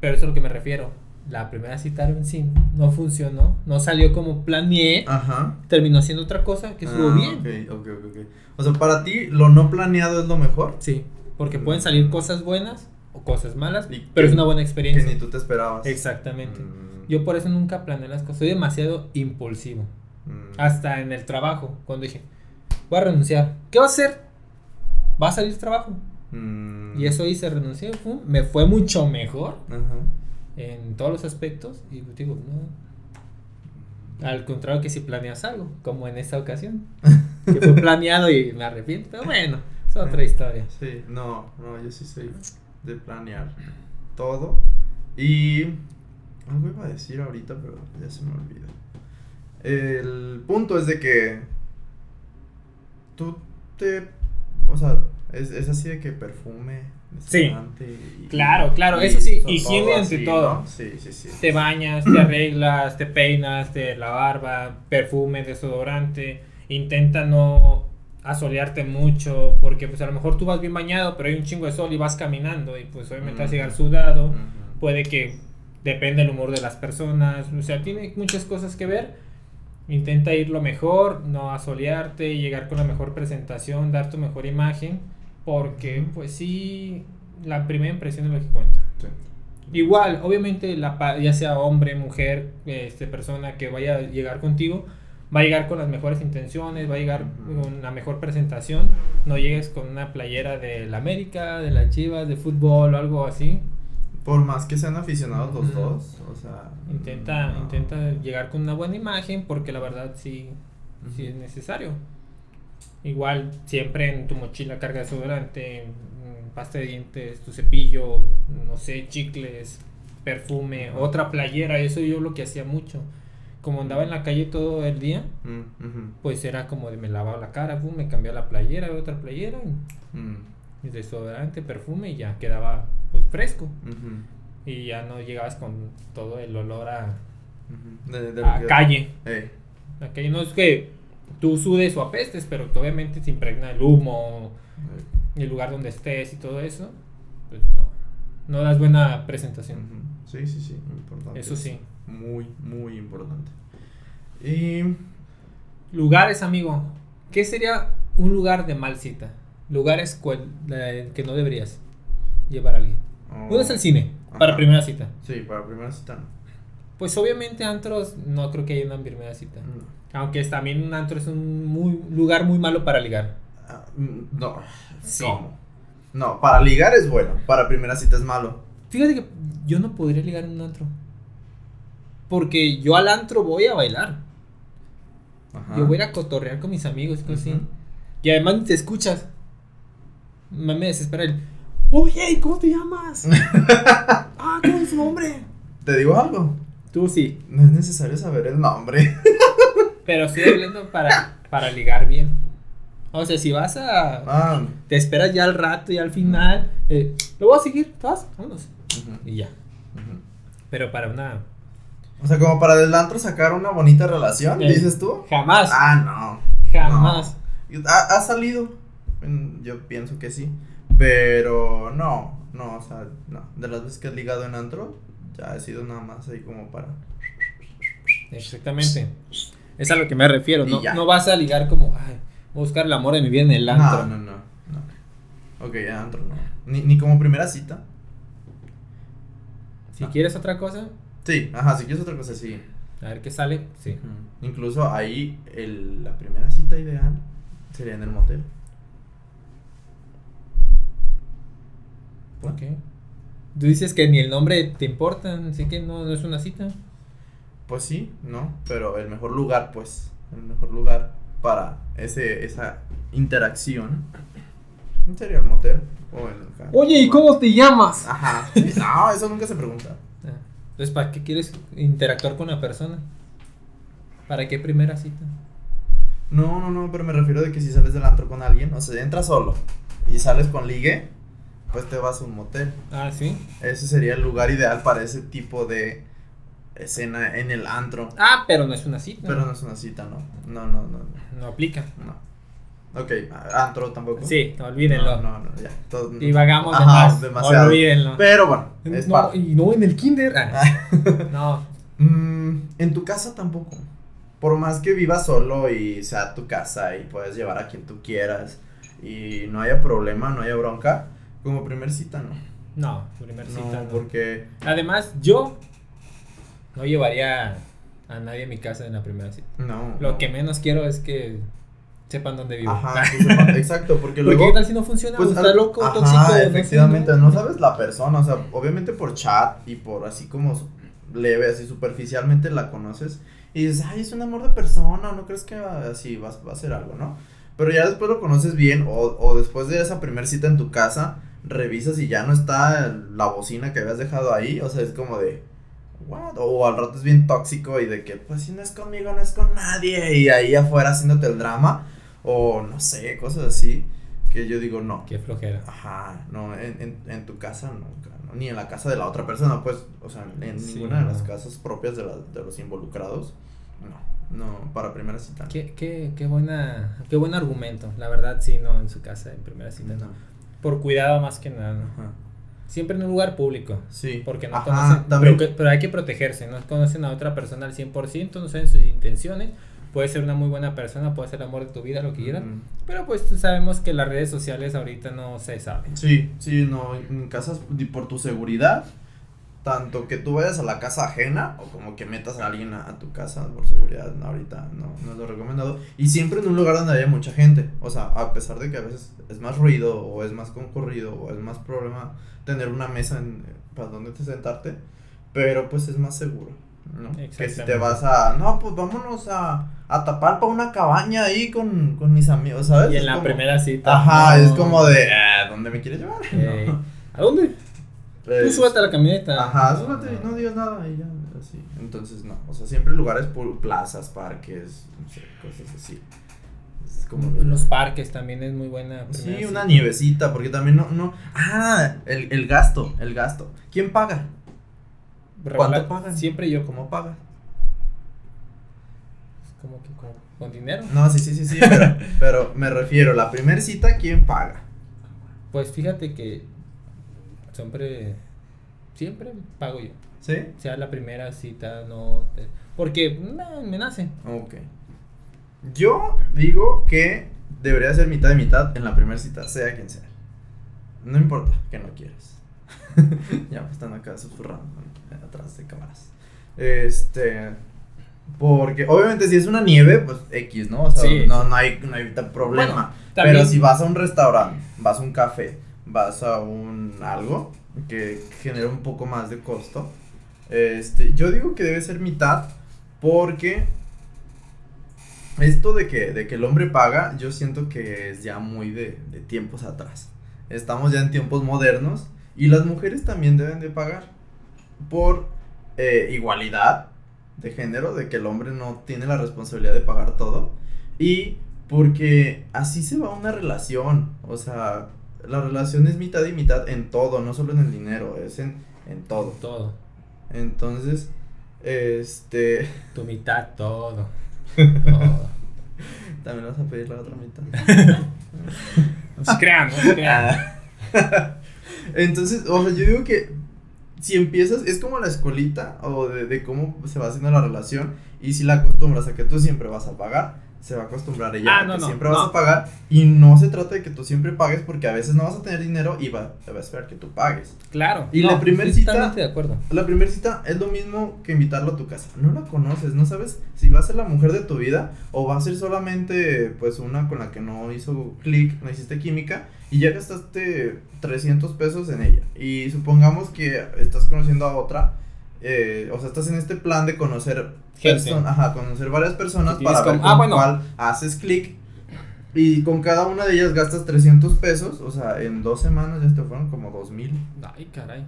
S2: Pero eso es a lo que me refiero. La primera cita en sí no funcionó, no salió como planeé,
S1: Ajá.
S2: terminó siendo otra cosa que estuvo
S1: Ah,
S2: bien.
S1: Ok, ok, ok, ok. O sea, para ti, lo no planeado es lo mejor.
S2: Sí, porque
S1: Mm.
S2: pueden salir cosas buenas o cosas malas,
S1: Y
S2: pero es
S1: que-
S2: una buena
S1: Que
S2: experiencia.
S1: ni tú te esperabas.
S2: Exactamente.
S1: Mm,
S2: Yo por eso nunca planeé las cosas, soy demasiado impulsivo.
S1: mm.
S2: Hasta en el trabajo, cuando dije, voy a renunciar. ¿Qué va a hacer? Va a salir trabajo.
S1: Mm.
S2: Y eso hice, renuncié, me fue mucho mejor
S1: Ajá.
S2: En todos los aspectos. Y digo, no. Al contrario que si planeas algo, como en esta ocasión. Que fue planeado y me arrepiento, pero bueno, es otra historia.
S1: Sí, no, no, yo sí soy de planear todo. Y algo iba a decir ahorita, pero ya se me olvidó. El punto es de que tú te, o sea, es, es así de que perfume,
S2: Sí.
S1: y-
S2: Claro, claro,
S1: y
S2: eso sí, higiene ante todo.
S1: ¿no? Sí, sí, sí.
S2: Te bañas, te arreglas, te peinas, te la barba, perfume, desodorante. Intenta no asolearte mucho, porque pues a lo mejor tú vas bien bañado, pero hay un chingo de sol y vas caminando y pues obviamente vas a llegar sudado. Puede que depende del humor de las personas, o sea, tiene muchas cosas que ver. Intenta ir lo mejor, no asolearte, llegar con la mejor presentación, dar tu mejor imagen, porque pues sí, la primera impresión es lo que cuenta.
S1: Sí.
S2: Igual, obviamente, la, ya sea hombre, mujer, este, persona que vaya a llegar contigo, va a llegar con las mejores intenciones, va a llegar con la mejor presentación. No llegues con una playera de la América, de las Chivas, de fútbol o algo así.
S1: Por más que sean aficionados los dos, o sea.
S2: Intenta,
S1: no.
S2: intenta llegar con una buena imagen porque la verdad sí, sí es necesario. Igual, siempre en tu mochila carga desodorante, mm, pasta de dientes, tu cepillo, no sé, chicles, perfume, otra playera, eso yo lo que hacía mucho. Como andaba en la calle todo el día,
S1: Mm,
S2: pues era como de me lavaba la cara, pum, me cambiaba la playera, otra playera,
S1: Mm,
S2: desodorante, perfume y ya quedaba pues fresco. Y ya no llegabas con todo el olor a,
S1: ujú. De- de
S2: a calle.
S1: Ey.
S2: Aquello no es que tú sudes o apestes, pero obviamente se impregna el humo, el lugar donde estés y todo eso, pues no, no das buena presentación.
S1: Sí, sí, sí, importante.
S2: Eso sí.
S1: Muy, muy importante. Y.
S2: Lugares, amigo. ¿Qué sería un lugar de mal cita? Lugares cual- eh, que no deberías llevar a alguien.
S1: oh,
S2: Uno es el cine, para primera cita.
S1: Sí, para primera cita.
S2: Pues obviamente antros no creo que haya una primera cita.
S1: No.
S2: Aunque también un antro es un muy, lugar muy malo para ligar.
S1: Ah, mm, no.
S2: Sí.
S1: ¿Cómo? No, para ligar es bueno, para primera cita es malo.
S2: Fíjate que yo no podría ligar en un antro. Porque yo al antro voy a bailar.
S1: Ajá.
S2: Yo voy a ir a cotorrear con mis amigos y cosas así. Y además ni te escuchas. Me, me desespera el. Oye, ¿cómo te llamas? ah, ¿cómo es tu nombre?
S1: Te digo algo.
S2: Tú sí.
S1: No es necesario saber el nombre.
S2: Pero estoy hablando para, para ligar bien. O sea, si vas a.
S1: Ah.
S2: Te esperas ya al rato y al final. eh, Lo voy a seguir. ¿tú vas? Vámonos. Y ya. Pero para una.
S1: O sea, como para del antro sacar una bonita relación,
S2: Eh.
S1: dices tú.
S2: Jamás.
S1: Ah, no.
S2: Jamás.
S1: Ha, ha salido, yo pienso que sí, pero no, no, o sea, no. De las veces que has ligado en antro, ya ha sido nada más ahí como para...
S2: Exactamente. Es a lo que me refiero. No, no vas a ligar como, ay, voy a buscar el amor de mi vida en el antro.
S1: No, no, no, no. Ok, antro no. Ni, ni como primera cita.
S2: Si
S1: No.
S2: quieres otra cosa,
S1: Sí, ajá, si quieres otra cosa, sí.
S2: a ver qué sale. Sí.
S1: Incluso ahí el, la primera cita ideal sería en el motel.
S2: ¿Por qué? Tú dices que ni el nombre te importa, así que no, no es una cita.
S1: Pues sí, ¿no? Pero el mejor lugar, pues, el mejor lugar para ese, esa interacción sería el motel o el...
S2: Oye, ¿y cómo te llamas?
S1: Ajá. No, eso nunca se pregunta.
S2: Ah, Entonces, ¿para qué quieres interactuar con una persona? ¿Para qué primera cita?
S1: No, no, no, pero me refiero de que si sales del antro con alguien, o sea, entras solo y sales con ligue, pues te vas a un motel.
S2: Ah, sí.
S1: Ese sería el lugar ideal para ese tipo de escena en el antro.
S2: Ah, pero no es una cita.
S1: Pero no es una cita, ¿no? No, no, no,
S2: No aplica.
S1: no. Ok, antro tampoco.
S2: Sí, olvídenlo.
S1: No, no, no, ya. todo-
S2: Divagamos de
S1: Ajá,
S2: más.
S1: demasiado.
S2: Olvídenlo.
S1: Pero bueno, es
S2: no,
S1: parte.
S2: y no en el kinder. Ah, no.
S1: Mm, en tu casa tampoco. Por más que vivas solo y sea tu casa y puedes llevar a quien tú quieras y no haya problema, no haya bronca, como primer cita no.
S2: No, primer
S1: No,
S2: cita. no.
S1: porque
S2: Además, yo no llevaría a nadie a mi casa en la primera cita.
S1: no.
S2: Lo
S1: no.
S2: que menos quiero es que sepan dónde vivo.
S1: Ajá, que sepa- exacto, porque luego
S2: qué tal si no funciona,
S1: pues,
S2: está loco,
S1: ajá,
S2: tóxico.
S1: efectivamente,
S2: no.
S1: sabes la persona, o sea, obviamente por chat y por así como leve, así superficialmente la conoces y dices, ay, es un amor de persona, no crees que así va, va a ser algo, ¿no? Pero ya después lo conoces bien o, o después de esa primer cita en tu casa, revisas y ya no está la bocina que habías dejado ahí, o sea, es como de, what? O al rato es bien tóxico y de que, pues si no es conmigo, no es con nadie, y ahí afuera haciéndote el drama, o no sé, cosas así, que yo digo, no.
S2: Qué flojera.
S1: Ajá, no, en, en, en tu casa nunca, ¿no? ni en la casa de la otra persona, pues, o sea, en
S2: Sí,
S1: ninguna de las casas propias de, la- de los involucrados, no, no, para primera cita. no.
S2: Qué, qué, qué, buena, qué buen argumento. La verdad, sí, no, en su casa, en primera cita, no. Por cuidado más que nada.
S1: Ajá,
S2: Siempre en un lugar público.
S1: sí.
S2: Porque no
S1: Ajá,
S2: conocen, pero, pero hay que protegerse, no conocen a otra persona al 100%, no saben sus intenciones, puede ser una muy buena persona, puede ser el amor de tu vida, lo que quieras,
S1: Ujú.
S2: pero pues sabemos que las redes sociales ahorita no se saben.
S1: Sí, sí, no, en casas, por tu seguridad, tanto que tú vayas a la casa ajena o como que metas a alguien a, a tu casa por seguridad, no, ahorita no, no es lo recomendado. Y siempre en un lugar donde haya mucha gente, o sea, a pesar de que a veces es más ruido o es más concurrido o es más problema tener una mesa en, para donde te sentarte, pero pues es más seguro. ¿no? Que si te vas a, no, pues vámonos a, a Tapalpa, una cabaña ahí con, con mis amigos, ¿sabes?
S2: Y
S1: Es
S2: en la
S1: como-
S2: primera cita.
S1: Ajá,
S2: no.
S1: es como de, "Ah, ¿dónde me quieres llevar?
S2: Ey,
S1: No.
S2: ¿A dónde? Tú
S1: Es-
S2: súbete a la camioneta.
S1: Ajá, súbete y no digas nada y ya, así. Entonces, no, o sea, siempre lugares, pu- plazas, parques, no sé, cosas así. Es como lo-
S2: En los parques también es muy buena.
S1: Sí,
S2: primera
S1: una
S2: cita.
S1: nievecita, porque también no, no. Ah, el, el gasto, el gasto. ¿Quién paga? ¿Cuánto pagan?
S2: Siempre yo,
S1: ¿Cómo paga?
S2: como que con, con dinero.
S1: No, sí, sí, sí, sí, pero, pero me refiero, la primer cita, ¿quién paga?
S2: Pues fíjate que siempre, siempre pago yo.
S1: ¿Sí?
S2: Sea la primera cita, no. te- porque me, me nace.
S1: Ok. Yo digo que debería ser mitad de mitad en la primera cita, sea quien sea. No importa que no quieras. ya están acá susurrando ¿no? atrás de cámaras. Este. Porque obviamente si es una nieve, pues X, ¿no? O sea,
S2: Sí,
S1: no, no, hay, no hay problema.
S2: Bueno, también-
S1: Pero si vas a un restaurante, vas a un café, vas a un algo que genera un poco más de costo, este, yo digo que debe ser mitad porque esto de que, de que el hombre paga, yo siento que es ya muy de, de tiempos atrás. Estamos ya en tiempos modernos y las mujeres también deben de pagar por eh, igualdad de género, de que el hombre no tiene la responsabilidad de pagar todo y porque así se va una relación, o sea, la relación es mitad y mitad en todo, no solo en el dinero, es en, en todo.
S2: Todo.
S1: Entonces, este...
S2: Tu mitad, todo. todo.
S1: También vas a pedir la otra mitad.
S2: no se crean, no se crean.
S1: Ah. Entonces, o sea, yo digo que si empiezas, es como la escuelita o de, de cómo se va haciendo la relación y si la acostumbras a que tú siempre vas a pagar, se va a acostumbrar ella
S2: Ah,
S1: a
S2: no,
S1: que
S2: no,
S1: siempre
S2: no.
S1: vas a pagar y no se trata de que tú siempre pagues porque a veces no vas a tener dinero y va, te va a esperar que tú pagues.
S2: Claro.
S1: Y
S2: no,
S1: la primer
S2: estoy
S1: cita-
S2: Totalmente de acuerdo.
S1: La primera cita es lo mismo que invitarlo a tu casa. No la conoces, no sabes si va a ser la mujer de tu vida o va a ser solamente pues una con la que no hizo clic, no hiciste química y ya gastaste 300 pesos en ella. Y supongamos que estás conociendo a otra, eh, o sea, estás en este plan de conocer
S2: Gente.
S1: person- ajá, conocer varias personas para ver
S2: como- ah,
S1: con
S2: bueno.
S1: cuál haces clic. Y con cada una de ellas gastas 300 pesos, o sea, en dos semanas ya te fueron como 2000.
S2: Ay, caray.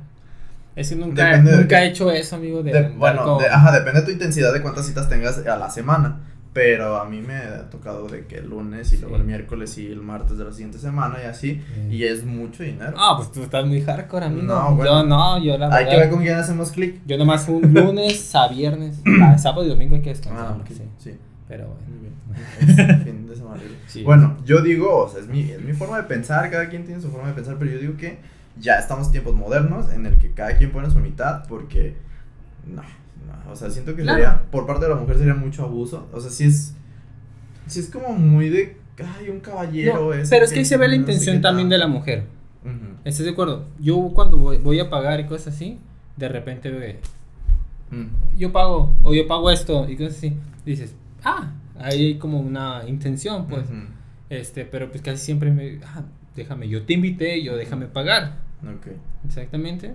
S2: Es que nunca,
S1: Depende
S2: he hecho eso, amigo. De,
S1: bueno,
S2: con-
S1: de- ajá, depende de tu intensidad de cuántas citas tengas a la semana. Pero a mí me ha tocado de que el lunes y luego
S2: Sí.
S1: el miércoles y el martes de la siguiente semana y así.
S2: Sí.
S1: Y es mucho dinero.
S2: Ah, pues tú estás muy hardcore, amigo.
S1: No, bueno.
S2: Yo no, yo la
S1: Hay que
S2: verdad.
S1: ver con quién hacemos clic.
S2: Yo nomás un lunes a viernes. a sábado y domingo hay que descansar.
S1: Ah,
S2: porque sí.
S1: sí.
S2: Pero bueno.
S1: Muy bien. Es fin de semana.
S2: Sí.
S1: Bueno, yo digo, o sea, es mi, es mi forma de pensar, cada quien tiene su forma de pensar, pero yo digo que ya estamos en tiempos modernos en el que cada quien pone su mitad porque no, o sea, siento que
S2: Claro.
S1: sería, por parte de la mujer sería mucho abuso, o sea, si es, si es como muy de, ay, un caballero
S2: No,
S1: ese
S2: pero es que ahí se ve la intención también de la
S1: tanto".
S2: mujer. ¿Estás de acuerdo? Yo cuando voy, voy a pagar y cosas así, de repente ve,
S1: Mm.
S2: yo pago, o yo pago esto y cosas así. Dices, ah, hay como una intención, pues. Este, pero pues casi siempre me, ah, déjame, yo te invité, yo déjame pagar.
S1: Ok.
S2: Exactamente.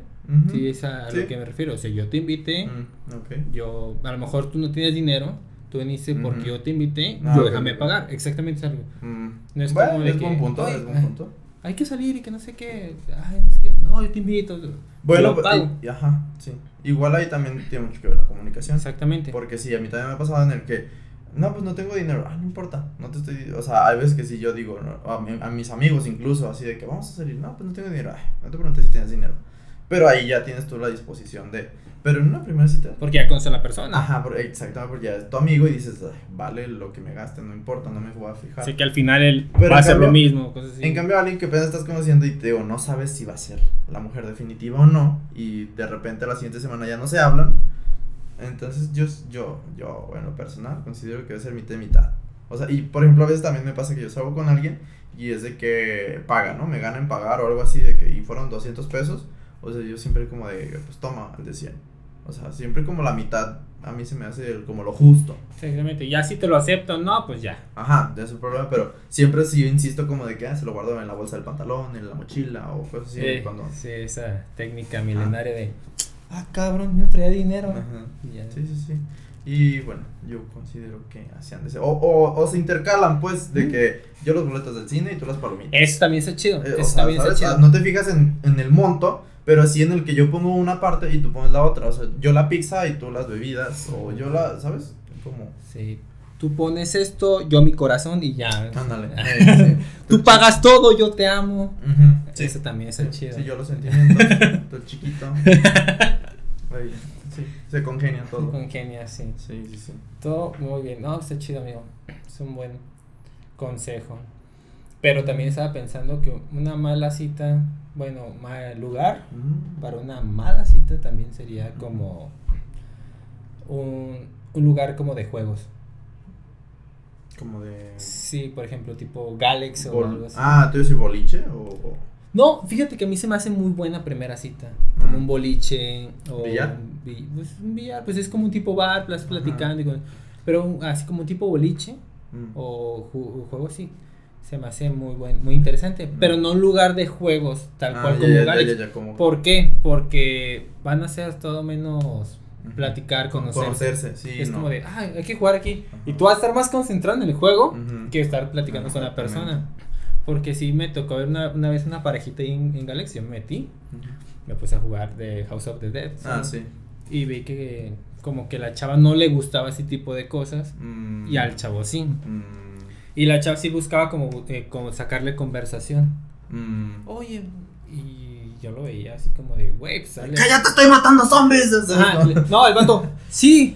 S2: Sí, es a
S1: Sí.
S2: lo que me refiero. O sea, yo te invité,
S1: Mm,
S2: yo, a lo mejor tú no tienes dinero, tú viniste porque yo te invité,
S1: Ah,
S2: yo déjame pagar. Exactamente es algo.
S1: Mm.
S2: No es
S1: bueno,
S2: como de
S1: es
S2: que,
S1: buen punto,
S2: "Ay,
S1: es buen
S2: ay".
S1: punto.
S2: Hay que salir y que no sé qué. Ay, es que no, yo te invito.
S1: Bueno,
S2: lo
S1: pues,
S2: pago.
S1: y- ajá, sí. Igual ahí también tiene mucho que ver la comunicación.
S2: Exactamente.
S1: Porque sí, a mí también me ha pasado en el que, no, pues no tengo dinero, ah, no importa, no te estoy, o sea, hay veces que si yo digo, no, a, mi- a mis amigos incluso, así de que vamos a salir, no, pues no tengo dinero, ay, no te preguntes si tienes dinero. Pero ahí ya tienes tú la disposición de, pero en una primera cita,
S2: Porque ya conoce a la persona.
S1: ajá, por- exactamente, porque ya es tu amigo y dices, "Ay, vale lo que me gaste, no importa, no me voy a fijar.
S2: Así que al final él
S1: Pero
S2: va a hacer lo mismo. Cosas así.
S1: En cambio, alguien que apenas estás conociendo y te digo, no sabes si va a ser la mujer definitiva o no, y de repente la siguiente semana ya no se hablan, entonces yo, yo, yo en lo personal, considero que debe ser mitad y mitad. O sea, y por ejemplo, a veces también me pasa que yo salgo con alguien y es de que paga, ¿no? Me gana en pagar o algo así, de que y fueron 200 pesos, o sea, yo siempre como de, pues toma, el de 100. O sea, siempre como la mitad, a mí se me hace el- como lo justo.
S2: Exactamente. Ya si te lo acepto no, pues ya.
S1: Ajá, de ese problema, pero siempre sí yo insisto como de que ah, se lo guardo en la bolsa del pantalón, en la mochila o cosas así.
S2: Sí,
S1: cuando...
S2: sí, esa técnica milenaria de. Ah, cabrón, yo traía dinero.
S1: Ajá.
S2: Ya.
S1: Sí, sí, sí. Y bueno, yo considero que así han de ser. O, o, o se intercalan, pues, de
S2: Mm.
S1: que yo los boletos del cine y tú las palomitas.
S2: Eso también está chido.
S1: Eh, o
S2: Eso
S1: sea,
S2: también está chido.
S1: Ah, No te fijas en, en el monto, pero sí en el que yo pongo una parte y tú pones la otra. O sea, yo la pizza y tú las bebidas. O yo la, ¿sabes? Como.
S2: Sí. Tú pones esto, yo mi corazón y ya.
S1: Ándale. Sí.
S2: Tú pagas todo, yo te amo.
S1: Sí.
S2: Eso también está chido.
S1: Sí, yo los sentimientos. el chiquito. Ahí, sí, se congenia todo.
S2: Congenia, sí.
S1: Sí, sí, sí.
S2: Todo muy bien. No, está chido, amigo. Es un buen consejo. Pero también estaba pensando que una mala cita, bueno, mal lugar
S1: Mm.
S2: para una mala cita también sería como un, un lugar como de juegos.
S1: Como de.
S2: Sí, por ejemplo, tipo Galax o algo así.
S1: Ah, ¿tú dices boliche? O, o-
S2: No, fíjate que a mí se me hace muy buena primera cita. Como
S1: Ah.
S2: un boliche o
S1: ¿Billar?
S2: un pues, un billar, pues es como un tipo bar, platicando y con- pero un- así como un tipo boliche
S1: Mm.
S2: o ju- juego así. Se me hace muy buen, muy interesante, pero no un lugar de juegos tal
S1: Ah,
S2: cual
S1: ya,
S2: como
S1: ya, ya,
S2: Galax.
S1: ya, ya, como-
S2: ¿Por qué? Porque van a ser todo menos platicar, conocerse.
S1: Conocerse, sí.
S2: es
S1: no.
S2: como de, ah, hay que jugar aquí.
S1: Ajá.
S2: Y tú vas a estar más concentrado en el juego que estar platicando con la persona. Porque sí me tocó ver una, una vez una parejita ahí en, en Galaxy, me metí, me puse a jugar de House of the Dead.
S1: Ah, sí.
S2: Y vi que como que la chava no le gustaba ese tipo de cosas
S1: Mm.
S2: y al chavo sí.
S1: Mm.
S2: Y la chava sí buscaba como, eh, como sacarle conversación.
S1: Mm.
S2: Oye, y yo lo veía así como de, güey, pues sale.
S1: ¡Cállate, estoy matando zombies!
S2: Ajá, le- no, el vato, sí,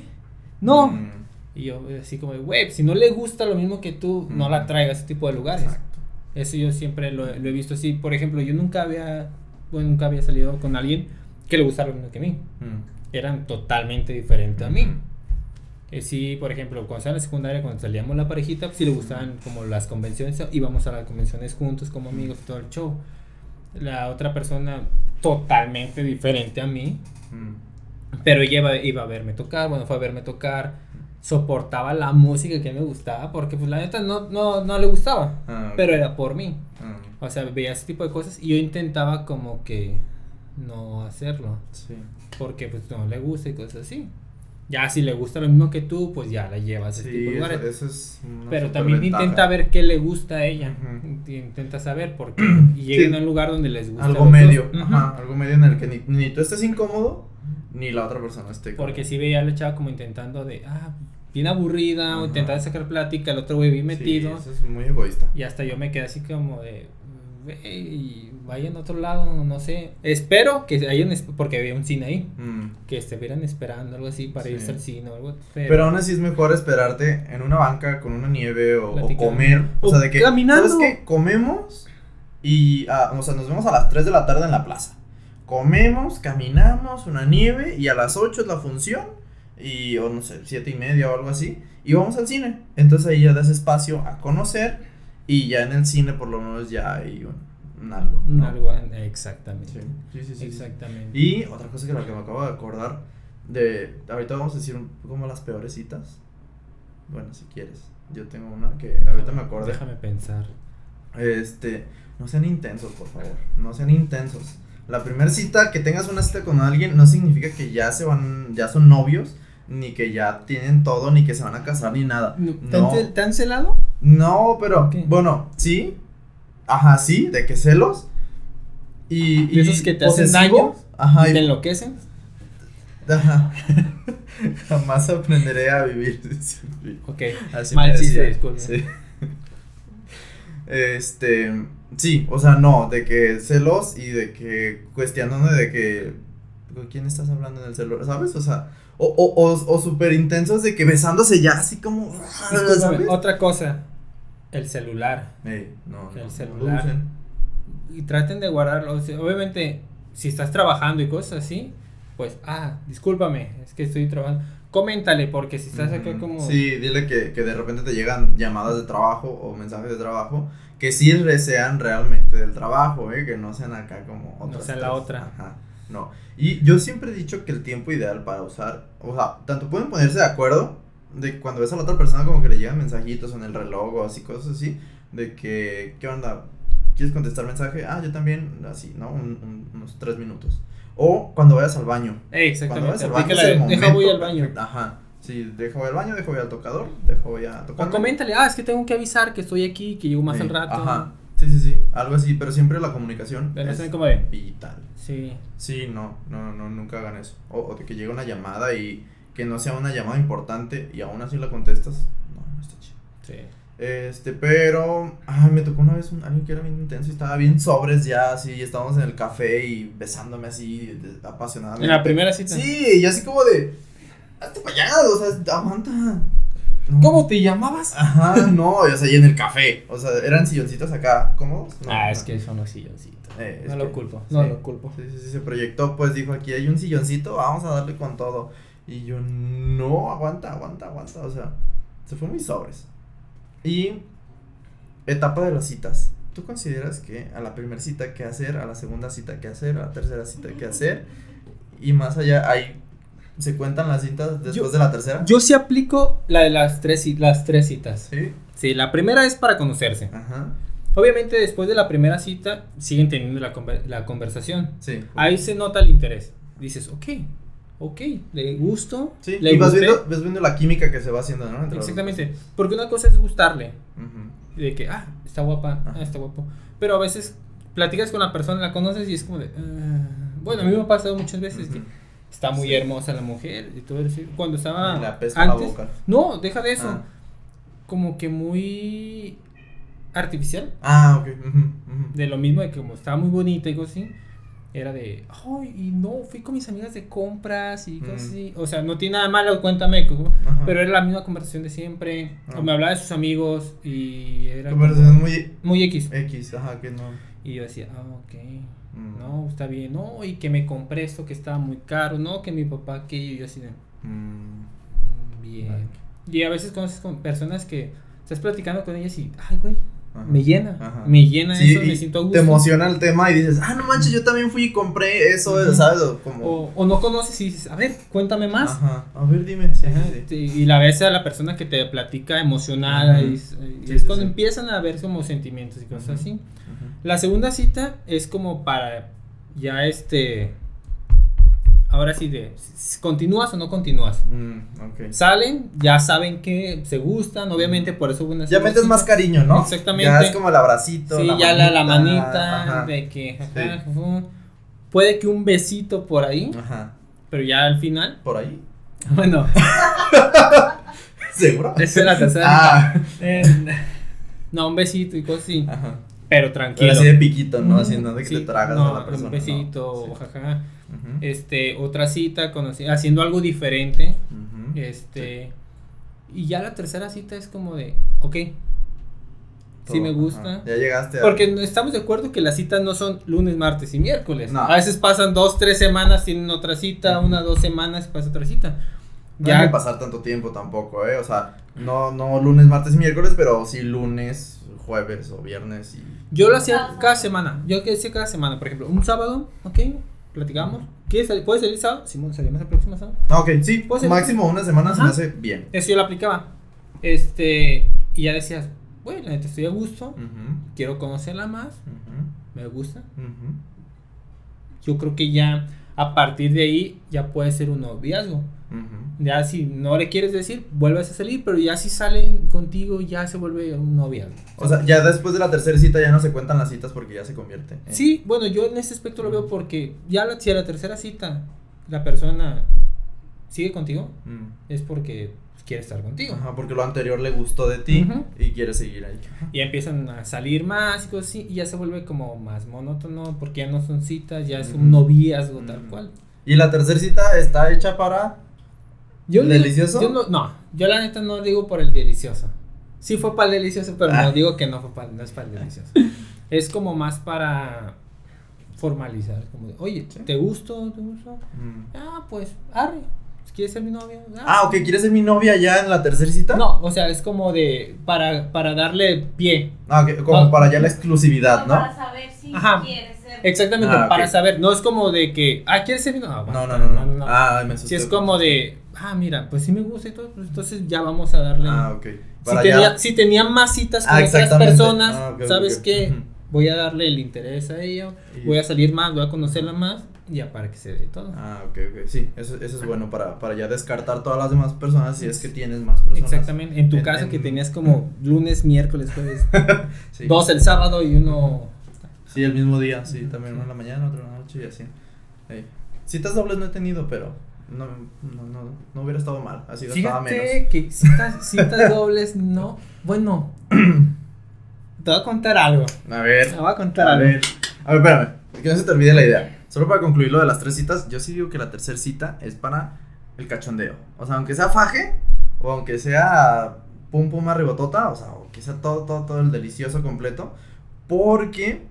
S2: no.
S1: Mm.
S2: Y yo así como, güey, si no le gusta lo mismo que tú, no la traigas a ese tipo de lugares. Exacto. Eso yo siempre lo, lo, he visto así. Por ejemplo, yo nunca había, bueno, nunca había salido con alguien que le gustara lo mismo que a mí. Eran totalmente diferentes a mí. Eh, sí, por ejemplo, cuando estaba en la secundaria, cuando salíamos la parejita, pues sí le gustaban como las convenciones, íbamos a las convenciones juntos como amigos, todo el show. La otra persona totalmente diferente a mí, pero ella iba, a verme tocar, bueno, fue a verme tocar, soportaba la música que me gustaba, porque pues la neta no, no, no le gustaba, ah, pero era por mí. Ah. O sea, veía ese tipo de cosas y yo intentaba como que no hacerlo. Sí. Porque pues no le gusta y cosas así. Ya si le gusta lo mismo que tú, pues ya la llevas a ese tipo de lugares. Eso, es Pero también intenta ver qué le gusta a ella. Intenta saber por qué. Y lleguen a un lugar donde les gusta.
S1: Algo medio. Ajá, algo medio en el que ni, ni, tú estés incómodo, ni la otra persona esté
S2: cómodo. Porque si veía a la chava como intentando de, ah, bien aburrida, o sacar plática, el otro güey bien metido.
S1: eso es muy egoísta.
S2: Y hasta yo me quedé así como de, y vayan a otro lado, no sé. Espero que hayan, porque había un cine ahí, mm. que estuvieran esperando algo así para irse al cine o algo.
S1: Pero, aún así es mejor esperarte en una banca con una nieve o, comer. O, sea, de que, caminando. ¿sabes qué? Comemos y, ah, o sea, nos vemos a las 3 de la tarde en la plaza. Comemos, caminamos, una nieve y a las 8 es la función y, o no sé, 7 y media o algo así. Y vamos al cine. Entonces ahí ya das espacio a conocer y ya en el cine por lo menos ya hay un, algo.
S2: Un algo, exactamente.
S1: Sí, sí, sí, Exactamente. Y otra cosa que, la que me acabo de acordar, de, ahorita vamos a decir un, como las peores citas. Bueno, si quieres. Yo tengo una que ahorita me acuerdo.
S2: Déjame pensar.
S1: Este, no sean intensos, por favor. No sean intensos. La primera cita que tengas una cita con alguien no significa que ya se van, ya son novios, ni que ya tienen todo, ni que se van a casar, ni nada.
S2: ¿Te, han celado?
S1: No, pero bueno, sí. Ajá, sí, de que celos. Y,
S2: esos que te hacen daño? Ajá. ¿Te enloquecen?
S1: Ajá. Jamás aprenderé a vivir.
S2: ok. Así Mal chiste,
S1: Sí. Este, sí, o sea, no, de que celos y de que cuestionándome de que ¿con quién estás hablando en el celular? ¿Sabes? O sea, o, o, o, o súper intensos de que besándose ya así como...
S2: Otra cosa, el celular.
S1: no,
S2: el celular. y traten de guardarlo. obviamente, si estás trabajando y cosas así, pues, ah, discúlpame, es que estoy trabajando. Coméntale, porque si estás acá como.
S1: Sí, dile que, que de repente te llegan llamadas de trabajo o mensajes de trabajo que sí sean realmente del trabajo, ¿eh? que no sean acá como
S2: otras. No sean la otra.
S1: Ajá. No. Y yo siempre he dicho que el tiempo ideal para usar, o sea, tanto pueden ponerse de acuerdo de cuando ves a la otra persona como que le llegan mensajitos en el reloj o así, cosas así, de que, ¿qué onda? ¿Quieres contestar mensaje? Ah, yo también, así, ¿no? unos tres minutos. O cuando vayas al baño.
S2: exactamente. Cuando vayas al baño, deja voy al baño.
S1: Ajá. Sí, dejo voy al baño, dejo voy al tocador, dejo voy a tocar.
S2: O coméntale, ah, es que tengo que avisar que estoy aquí, que llego más al rato.
S1: Ajá. Sí, sí, sí, algo así, pero siempre la comunicación
S2: es como de...
S1: vital.
S2: Sí.
S1: Sí, no, no, no, nunca hagan eso. O, de que llegue una llamada y que no sea una llamada importante y aún así la contestas. No, no está chido.
S2: Sí.
S1: Este, pero, ay, me tocó una vez un, alguien que era bien intenso y estaba bien sobres ya, así, y estábamos en el café y besándome así, apasionadamente.
S2: ¿En la primera cita?
S1: Sí, y así como de, hazte para allá, o sea, aguanta.
S2: ¿Cómo te llamabas?
S1: Ajá, no, o sea, y en el café. O sea, eran silloncitos acá, cómodos.
S2: ah, es que son los silloncitos. Eh, no lo culpo, no lo culpo.
S1: Sí, sí, sí, se proyectó, pues dijo, aquí hay un silloncito, vamos a darle con todo. Y yo, no, aguanta, aguanta, aguanta. O sea, se fue muy sobres. Y etapa de las citas. ¿Tú consideras que a la primera cita qué hacer, a la segunda cita qué hacer, a la tercera cita qué hacer? Y más allá, hay ¿Se cuentan las citas después de la tercera?
S2: Yo sí aplico la de las tres, las tres citas. ¿Sí? Sí, la primera es para conocerse. Ajá. Obviamente después de la primera cita siguen teniendo la, la conversación.
S1: Sí.
S2: Ahí se nota el interés. Dices, ok, ok, le gusto.
S1: Sí, le y vas viendo, ves viendo la química que se va haciendo, ¿no?
S2: Exactamente. Porque una cosa es gustarle. De que, ah, está guapa, ah, está guapo. Pero a veces platicas con la persona, la conoces y es como de. Ah". bueno, a mí me ha pasado muchas veces que está muy hermosa la mujer y todo eso. Cuando estaba
S1: la antes, la boca.
S2: No, deja de eso. Ah. Como que muy artificial.
S1: Ah, ok.
S2: De lo mismo de que como estaba muy bonita y cosas así. Era de, ay, y no, fui con mis amigas de compras y cosas
S1: Mm.
S2: así. O sea, no tiene nada malo, cuéntame.
S1: Ajá.
S2: Pero era la misma conversación de siempre.
S1: Ah.
S2: O me hablaba de sus amigos y era
S1: Conversación muy
S2: muy X.
S1: X, ajá, que no.
S2: Y yo decía, ah, ok.
S1: Mm.
S2: No, está bien. No, y que me compré esto que estaba muy caro. No, que mi papá aquello. Y yo así de,
S1: Mm.
S2: "Mm, bien.
S1: Vale.
S2: Y a veces conoces con personas que estás platicando con ellas y, ay, güey,
S1: Ajá.
S2: me llena.
S1: Ajá.
S2: Me llena
S1: Sí,
S2: eso,
S1: y
S2: me siento a gusto.
S1: Te emociona el tema y dices, ah, no manches, yo también fui y compré eso. ¿sabes? O como.
S2: O, o no conoces y dices, a ver, cuéntame más.
S1: Ajá. A ver, dime. Sí, sí,
S2: Y la ves a la persona que te platica emocionada y, es cuando empiezan a ver como sentimientos y cosas así. La segunda cita es como para ya este ahora sí de continúas o no continúas.
S1: Mm, ok.
S2: Salen, ya saben que se gustan, obviamente por eso una
S1: Ya metes más cariño, ¿no?
S2: Exactamente.
S1: Ya es como el abracito.
S2: Sí, ya la, la manita
S1: Ajá.
S2: de que ajá,
S1: Sí.
S2: ujú. puede que un besito por ahí,
S1: Ajá.
S2: pero ya al final,
S1: Por ahí.
S2: bueno,
S1: ¿Seguro?
S2: esa es la tercera.
S1: Ah.
S2: Eh, no, un besito y cosas así,
S1: Ajá.
S2: pero tranquilo.
S1: Pero así de piquito, ¿no? Así, no de que
S2: sí,
S1: te tragas
S2: no,
S1: a la persona.
S2: Un besito,
S1: no. Sí.
S2: Este, otra cita, conocí, haciendo algo diferente. Este, y ya la tercera cita es como de, ok, sí
S1: Todo,
S2: me gusta.
S1: ajá. Ya llegaste a.
S2: Porque no- estamos de acuerdo que las citas no son lunes, martes y miércoles.
S1: No.
S2: A veces pasan dos, tres semanas, tienen otra cita,
S1: Ujú.
S2: una, dos semanas, pasa otra cita.
S1: No
S2: ya-
S1: hay que pasar tanto tiempo tampoco, ¿eh? O sea, no, no lunes, martes y miércoles, pero sí lunes, jueves o viernes y.
S2: Yo lo hacía cada semana. Yo que hacía cada semana, por ejemplo, un sábado, ok, platicamos. ¿Quieres salir? ¿Puedes salir sábado? Simón, salimos el próximo sábado.
S1: Ah, ok, sí,
S2: el-
S1: máximo una semana se me hace bien.
S2: Eso yo lo aplicaba. Este, y ya decías, bueno, la neta estoy a gusto, quiero conocerla más, me gusta. Yo creo que ya a partir de ahí ya puede ser un noviazgo. Ya si no le quieres decir, vuelves a salir, pero ya si salen contigo ya se vuelve un noviazgo.
S1: O sea, ya después de la tercera cita ya no se cuentan las citas porque ya se convierte. en-
S2: Sí, bueno, yo en ese aspecto lo veo porque ya la, si a la tercera cita la persona sigue contigo,
S1: Mm.
S2: es porque quiere estar contigo.
S1: Ajá, porque lo anterior le gustó de ti y quiere seguir ahí.
S2: Y empiezan a salir más y cosas así, y ya se vuelve como más monótono, porque ya no son citas, ya es
S1: Ujú.
S2: un noviazgo tal cual.
S1: Y la tercera cita está hecha para.
S2: Yo digo-
S1: ¿Delicioso?
S2: yo no, no, yo la neta no digo por el delicioso. Sí fue para el delicioso, pero
S1: Ah.
S2: no digo que no fue para, no es para el delicioso. es como más para formalizar, como de, oye,
S1: Sí.
S2: ¿te gusto? ¿Te gusto?
S1: Mm.
S2: Ah, pues, arre, ¿quieres ser mi novio?
S1: Ah, ok, ¿quieres ser mi novia ya en la tercera cita?
S2: No, o sea, es como de, para, para darle pie.
S1: Ah, ok, como
S2: No.
S1: para ya la exclusividad, ¿no?
S3: Para saber si
S2: Ajá.
S3: quieres.
S2: Exactamente,
S1: Ah,
S2: para saber, no es como de que, ah, ¿quieres ser novio?
S1: No, no, no, no. Ah, me asusté.
S2: Si es como de, ah, mira, pues sí me gusta y todo, pues entonces ya vamos a darle.
S1: Ah, ok.
S2: si, tenía,
S1: ya.
S2: si tenía más citas con
S1: Ah,
S2: otras personas,
S1: Ah,
S2: ¿sabes
S1: ok.
S2: qué? Voy a darle el interés a ella,
S1: Y-
S2: voy a salir más, voy a conocerla más, ya para que se dé todo.
S1: Ah, ok, ok. Sí, eso, eso es bueno para, para ya descartar todas las demás personas si es que tienes más personas.
S2: Exactamente, en tu
S1: En-
S2: caso
S1: en-
S2: que tenías como lunes, miércoles, jueves,
S1: Sí.
S2: dos el sábado y uno...
S1: Sí, el mismo día, sí, también uno en la mañana, otro en la noche y así. Sí. Citas dobles no he tenido, pero no, no, no, no hubiera estado mal, así gastaba menos.
S2: Fíjate que citas, citas dobles, no, bueno, te voy a contar algo,
S1: A ver,
S2: te voy a contar
S1: a
S2: algo.
S1: ver, a ver, espérame, que no se te olvide la idea. Solo para concluir lo de las tres citas, yo sí digo que la tercera cita es para el cachondeo. O sea, aunque sea faje, o aunque sea pum pum arribotota, o sea, o que sea todo, todo, todo el delicioso completo, porque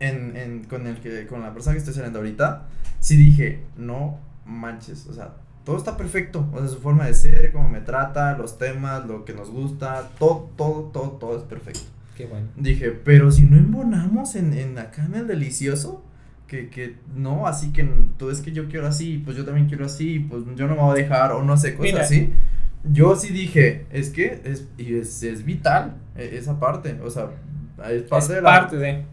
S1: en, en, con, el que, con la persona que estoy saliendo ahorita, sí dije, no manches, o sea, todo está perfecto, o sea, su forma de ser, cómo me trata, los temas, lo que nos gusta, todo, todo, todo, todo es perfecto.
S2: Qué bueno.
S1: Dije, pero si no embonamos en, en acá en el delicioso, que, que no, así que tú es que yo quiero así, pues yo también quiero así, pues yo no me voy a dejar, o no sé, cosas
S2: Mira.
S1: así. Yo sí dije, es que es, y es, es vital e- esa parte, o sea, es parte
S2: es
S1: de la...
S2: parte de...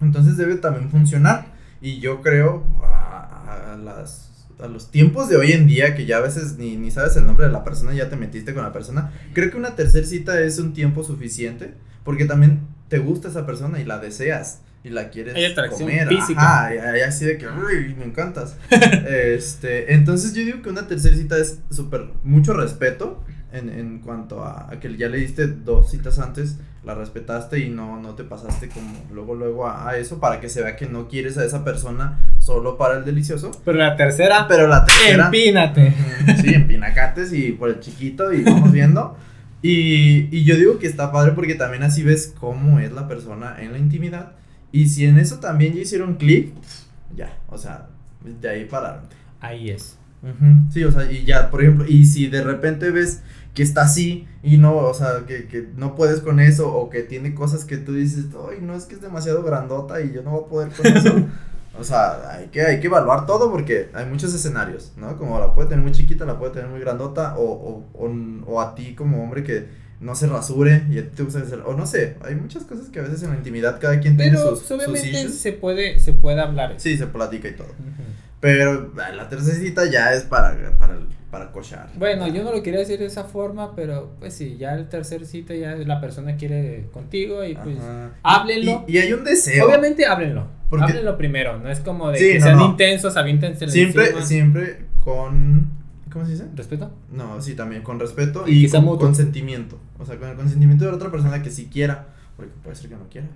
S1: Entonces debe también funcionar. Y yo creo a, a las, a los tiempos de hoy en día, que ya a veces ni, ni sabes el nombre de la persona, ya te metiste con la persona, creo que una tercer cita es un tiempo suficiente, porque también te gusta esa persona y la deseas. Y la quieres
S2: Hay atracción
S1: comer.
S2: física.
S1: Ajá, así de que, uy, me encantas. este, entonces yo digo que una tercer cita es súper, mucho respeto, en, en cuanto a, a que ya le diste dos citas antes, la respetaste y no, no te pasaste como luego, luego a, a eso para que se vea que no quieres a esa persona solo para el delicioso.
S2: Pero la tercera,
S1: Pero la tercera...
S2: empínate.
S1: Sí, en pinacates y por el chiquito y vamos viendo. Y, y yo digo que está padre porque también así ves cómo es la persona en la intimidad. Y si en eso también ya hicieron clic, ya, o sea, de ahí pararon.
S2: Ahí es.
S1: Ujú, Sí, o sea, y ya, por ejemplo, y si de repente ves que está así y no, o sea, que, que no puedes con eso o que tiene cosas que tú dices, ay, no, es que es demasiado grandota y yo no voy a poder con eso. o sea, hay que, hay que evaluar todo porque hay muchos escenarios, ¿no? Como la puede tener muy chiquita, la puede tener muy grandota o, o, o, o a ti como hombre que no se rasure y a ti te gusta hacer, o no sé, hay muchas cosas que a veces en la intimidad cada quien tiene
S2: Pero
S1: sus,
S2: pues,
S1: sus
S2: obviamente se puede, se puede hablar.
S1: Sí, se platica y todo. Pero ah, la tercera ya es para, para, para cochar.
S2: Bueno, yo no lo quería decir de esa forma, pero pues sí, ya el tercer cita ya la persona quiere contigo y pues
S1: Ajá.
S2: háblenlo.
S1: Y, y hay un deseo.
S2: Obviamente háblenlo.
S1: Porque-
S2: Háblenlo primero, no es como de
S1: Sí,
S2: que
S1: no,
S2: sean
S1: no.
S2: intensos, aviéntense
S1: siempre, siempre con. ¿Cómo se dice?
S2: ¿Respeto?
S1: No, sí, también con respeto
S2: Y
S1: con
S2: mutuo.
S1: consentimiento. O sea, con el consentimiento de la otra persona que sí quiera. Porque puede ser que no quiera.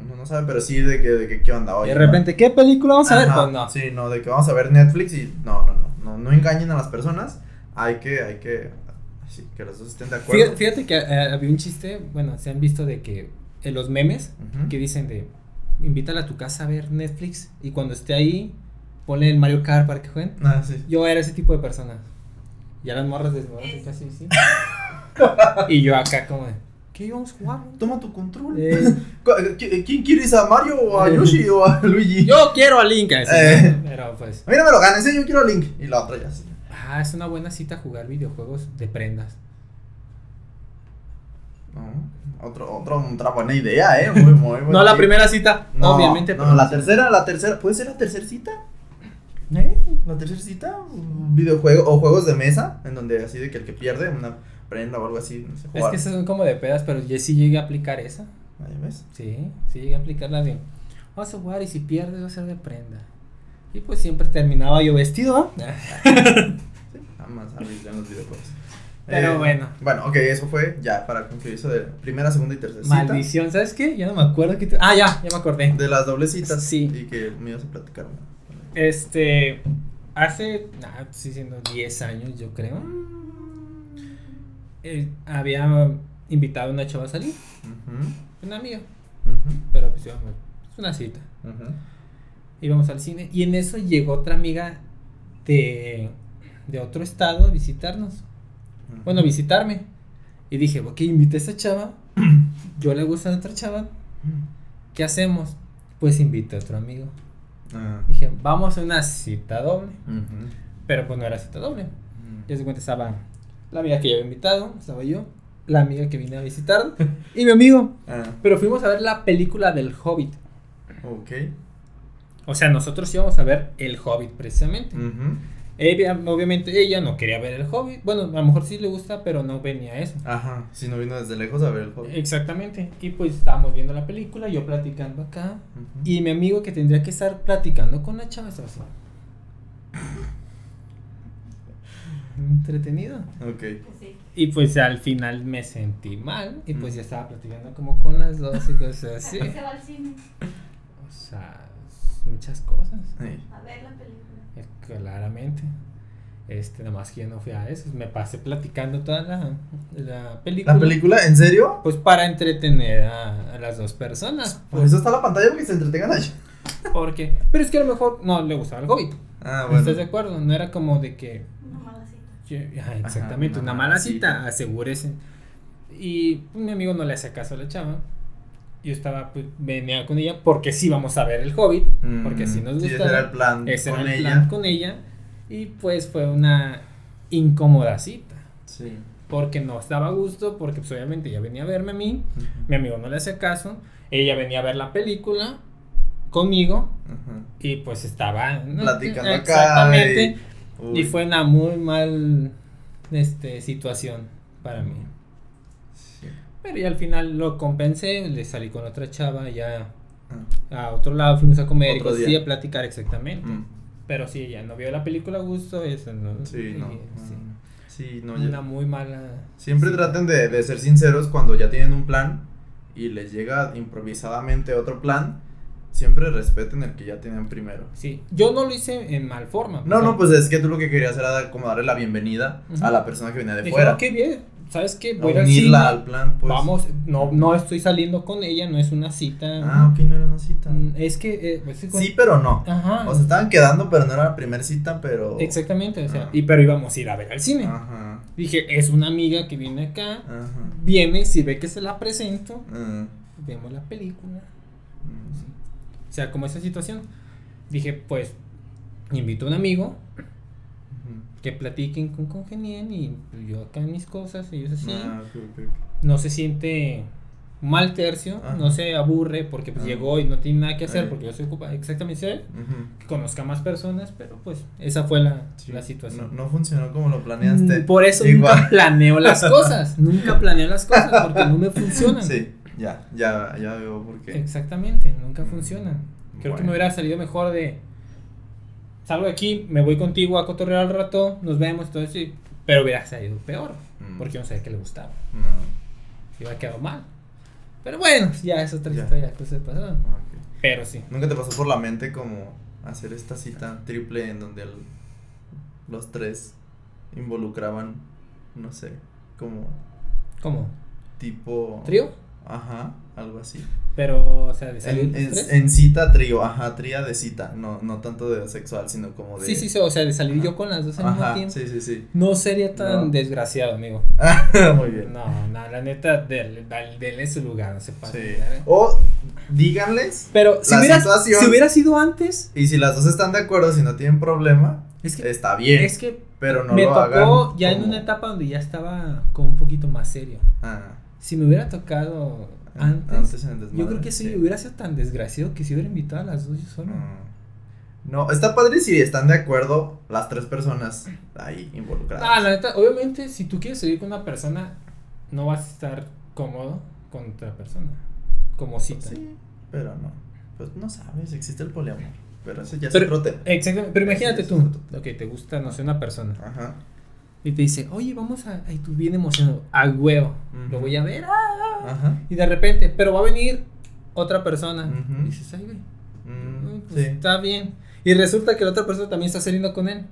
S1: Uno no sabe, pero sí de que, de que qué onda.
S2: Y
S1: Oye,
S2: de repente, ¿qué película vamos a ver? Pues no.
S1: Sí, no, de que vamos a ver Netflix y. No, no, no. No, no engañen a las personas. Hay que, hay que. Sí, que los dos estén de acuerdo.
S2: Fíjate, fíjate que eh, había un chiste, bueno, se han visto de que en los memes que dicen de invítala a tu casa a ver Netflix y cuando esté ahí ponle el Mario Kart para que jueguen.
S1: Ah, sí.
S2: Yo era ese tipo de persona. Ya las morras desnudas y casi sí. y yo acá como de, ¿qué íbamos a jugar?
S1: Toma tu control.
S2: Eh,
S1: ¿qui- ¿Quién quieres a Mario o a Yoshi o a Luigi?
S2: yo quiero a Link. así,
S1: Eh.
S2: Pero pues,
S1: A mí no me lo ganes, ¿eh? yo quiero a Link. Y la otra ya sí.
S2: ah, es una buena cita jugar videojuegos de prendas.
S1: No, otro, otro, otra buena idea, ¿eh? Muy, muy buena
S2: No la
S1: idea.
S2: primera cita,
S1: No,
S2: obviamente.
S1: No, la tercera, la tercera. ¿Puede ser la tercera cita? ¿Eh? La tercera cita, un videojuego o juegos de mesa, en donde así de que el que pierde una prenda o algo así, no sé,
S2: Es
S1: jugar.
S2: que esas son como de pedas, pero yo sí llegué a aplicar esa.
S1: Ahí ves.
S2: Sí, sí llegué a aplicar la de vamos a jugar y si pierdes va a ser de prenda. Y pues siempre terminaba yo vestido. ¿ah?
S1: Nada más arriesga en los videojuegos.
S2: Pero bueno.
S1: Bueno, ok, eso fue ya para concluir eso de primera, segunda y tercera cita.
S2: Maldición, ¿sabes qué? Ya no me acuerdo que Ah, ya, ya me acordé.
S1: De las dobles citas.
S2: Sí.
S1: Y que me ibas a platicar.
S2: Este, hace, nah, estoy diciendo 10 años yo creo. Eh, había invitado a una chava a salir,
S1: Ujú,
S2: una amiga, pero pues íbamos, es una cita.
S1: ujú.
S2: íbamos al cine y en eso llegó otra amiga de, de otro estado a visitarnos. Bueno, a visitarme. Y dije, ok, invité a esa chava. Yo le gusta a otra chava. ¿Qué hacemos? Pues invité a otro amigo.
S1: Ah,
S2: Dije, vamos a una cita doble. Pero pues no era cita doble. Ya se cuenta, estaba la amiga que yo había invitado, estaba yo, la amiga que vine a visitar y mi amigo.
S1: Ah,
S2: Pero fuimos a ver la película del Hobbit.
S1: ok.
S2: O sea, nosotros íbamos a ver el Hobbit precisamente. Ella, obviamente ella no quería ver el Hobbit. Bueno, a lo mejor sí le gusta, pero no venía a eso.
S1: Ajá, si no vino desde lejos a ver el juego.
S2: Exactamente. Y pues estábamos viendo la película, yo platicando acá. Y mi amigo que tendría que estar platicando con la chava estaba así. Entretenido.
S1: Ok.
S3: Pues sí.
S2: Y pues al final me sentí mal. Y pues
S1: Mm.
S2: ya estaba platicando como con las dos y cosas así.
S3: ¿A qué se va al cine?
S2: O sea, muchas cosas.
S1: Sí.
S3: A ver la película.
S2: Eh, Claramente. Este, nada más que yo no fui a eso. Me pasé platicando toda la, la película.
S1: ¿La película? ¿En serio?
S2: Pues para entretener a, a las dos personas.
S1: Por eso está la pantalla porque se entretengan ahí.
S2: Porque. Pero es que a lo mejor no le gustaba el Hobbit.
S1: Ah, bueno.
S2: ¿Estás de acuerdo? No era como de que. Ajá, exactamente,
S1: una
S2: una,
S1: mala
S2: cita,
S1: cita.
S2: asegúrese. Y pues, mi amigo no le hacía caso a la chava. Yo estaba, pues, venía con ella porque sí vamos a ver el Hobbit.
S1: Mm,
S2: Porque así nos gustaba.
S1: ese era el plan
S2: Ese
S1: con
S2: era el
S1: ella.
S2: plan con ella. Y pues fue una incómoda cita.
S1: Sí.
S2: Porque no estaba a gusto, porque pues obviamente ella venía a verme a mí.
S1: Ujú.
S2: Mi amigo no le hacía caso. Ella venía a ver la película conmigo.
S1: Ajá.
S2: Y pues estaba
S1: Platicando acá.
S2: Exactamente.
S1: Uy.
S2: Y fue una muy mal este, situación para mí.
S1: Sí.
S2: Pero ya al final lo compensé, le salí con otra chava ya
S1: Ah.
S2: a otro lado, fuimos a comer
S1: Otro
S2: y
S1: día.
S2: así, a platicar exactamente.
S1: Mm.
S2: Pero sí, ella no vio la película a gusto, eso no.
S1: Sí,
S2: y-
S1: no.
S2: sí.
S1: Sí,
S2: una
S1: ya-
S2: muy mala.
S1: Siempre
S2: Sí.
S1: traten de, de ser sinceros cuando ya tienen un plan y les llega improvisadamente otro plan. Siempre respeten el que ya tienen primero.
S2: Sí, yo no lo hice en mal forma.
S1: No,
S2: o sea,
S1: no, pues es que tú lo que querías era dar- como darle la bienvenida a la persona que venía de
S2: dije,
S1: fuera.
S2: "Oh, qué bien, ¿sabes qué? Voy a
S1: unirla al plan, pues.
S2: Vamos, no, no estoy saliendo con ella, no es una cita.
S1: Ah, ok, no era una cita.
S2: Mm, Es que. eh, es que con-
S1: Sí, pero no.
S2: Ajá.
S1: O sea, estaban quedando, pero no era la primera cita, pero.
S2: Exactamente, o sea,
S1: Ah.
S2: y pero íbamos a ir a ver al cine.
S1: Ajá.
S2: Dije, es una amiga que viene acá,
S1: Ajá.
S2: viene, si ve que se la presento,
S1: Ah,
S2: vemos la película.
S1: mm,
S2: O sea, como esa situación. Dije, pues, invito a un amigo que platiquen con congenien y yo acá mis cosas, ellos así.
S1: Ah, ok, ok, ok.
S2: No se siente mal tercio,
S1: Ajá.
S2: no se aburre porque pues
S1: Ah.
S2: llegó y no tiene nada que hacer
S1: Ahí.
S2: porque yo soy ocupado. Exactamente, que conozca más personas, pero pues esa fue la,
S1: Sí,
S2: la situación.
S1: No, no funcionó como lo planeaste.
S2: Por eso
S1: Igual.
S2: nunca planeo las cosas, nunca planeo las cosas porque no me funcionan.
S1: Sí, ya, ya, ya veo por qué.
S2: Exactamente, nunca funcionan. Creo que me hubiera salido mejor de salgo de aquí, me voy contigo a cotorrear al rato, nos vemos, todo eso, pero hubiera salido peor,
S1: Mm.
S2: porque yo no sabía que le gustaba,
S1: No.
S2: iba a quedar mal. Pero bueno, ya es otra
S1: Ya.
S2: historia, cosa de pasado.
S1: ok.
S2: Pero sí.
S1: ¿Nunca te pasó por la mente como hacer esta cita triple en donde el- los tres involucraban, no sé, como
S2: ¿Cómo?
S1: tipo...
S2: ¿Trío?
S1: Ajá, algo así.
S2: Pero, o sea, de salir
S1: En, en- cita trío, ajá, tría de cita, no, no tanto de sexual, sino como de...
S2: Sí, sí, sí, o sea, de salir
S1: Ajá.
S2: yo con las dos al mismo tiempo.
S1: sí, sí, sí.
S2: No sería tan
S1: No.
S2: desgraciado, amigo.
S1: Muy bien.
S2: No, no, la neta, denle su lugar, no se pasa.
S1: Sí. O díganles,
S2: Pero si
S1: La
S2: hubiera,
S1: situación-
S2: si hubiera sido antes,
S1: y si las dos están de acuerdo, si no tienen problema,
S2: es que,
S1: está bien.
S2: es que
S1: pero no
S2: me
S1: lo
S2: tocó
S1: hagan
S2: ya en una etapa donde ya estaba como un poquito más serio.
S1: Ah,
S2: Si me hubiera tocado antes,
S1: antes en el desmadre,
S2: yo creo que sí,
S1: sí.
S2: hubiera sido tan desgraciado que si hubiera invitado a las dos yo solo.
S1: Mm. No, está padre si están de acuerdo las tres personas ahí involucradas.
S2: Ah, la neta, obviamente, si tú quieres salir con una persona, no vas a estar cómodo con otra persona. Como cita.
S1: Sí, pero no. Pues no sabes, existe el poliamor. Pero ese ya es
S2: Pero-
S1: otro tema.
S2: Exactamente, pero imagínate tú, ok, te gusta, no sé, una persona
S1: Ajá.
S2: Y te dice, oye, vamos a, y tú bien emocionado, a huevo, lo voy a ver, ah, ah".
S1: Ajá.
S2: y de repente, pero va a venir otra persona, y dices, ay, güey,
S1: Mm,
S2: pues,
S1: sí.
S2: está bien, y resulta que la otra persona también está saliendo con él.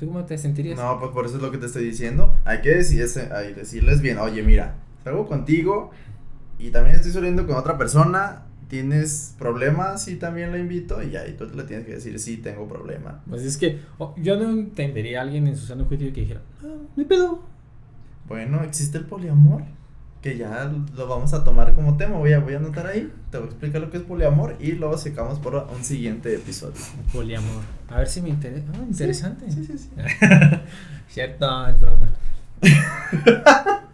S2: ¿tú cómo te sentirías?
S1: No, pues por eso es lo que te estoy diciendo. Hay que decirse, hay decirles bien, oye, mira, salgo contigo y también estoy saliendo con otra persona. ¿Tienes problemas? Y también la invito. Y ahí tú le tienes que decir, sí, tengo problema.
S2: Pues es que oh, yo no entendería a alguien en su sano juicio que dijera, ah, hay pedo,
S1: Bueno, existe el poliamor. Que ya lo vamos a tomar como tema. Voy a, voy a anotar ahí. Te voy a explicar lo que es poliamor. Y luego secamos por un siguiente episodio.
S2: poliamor, a ver si me interesa, ah, interesante,
S1: Sí, sí, sí.
S2: cierto, es broma,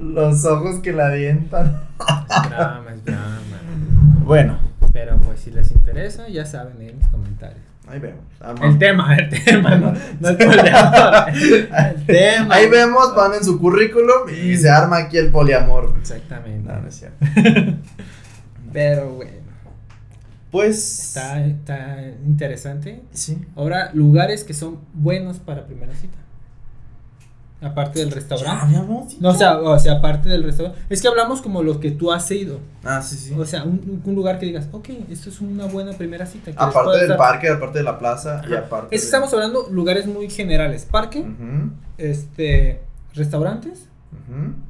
S1: Los ojos que la avientan.
S2: es broma, es broma.
S1: Bueno,
S2: Pero pues si les interesa, ya saben en los comentarios.
S1: ahí vemos.
S2: El tema, el tema, no, no es poliamor. El tema.
S1: Ahí vemos, van en su currículum y se arma aquí el poliamor.
S2: Exactamente.
S1: No, no es cierto.
S2: Pero bueno,
S1: Pues.
S2: está, está interesante.
S1: Sí.
S2: Ahora, lugares que son buenos para primera cita. Aparte del restaurante. No, o sea, o sea, aparte del restaurante. Es que hablamos como los que tú has ido.
S1: Ah, sí, sí.
S2: O sea, un, un lugar que digas, ok, esto es una buena primera cita.
S1: aparte del
S2: dar".
S1: parque, aparte de la plaza y aparte.
S2: Es que estamos hablando lugares muy generales. Parque, este, restaurantes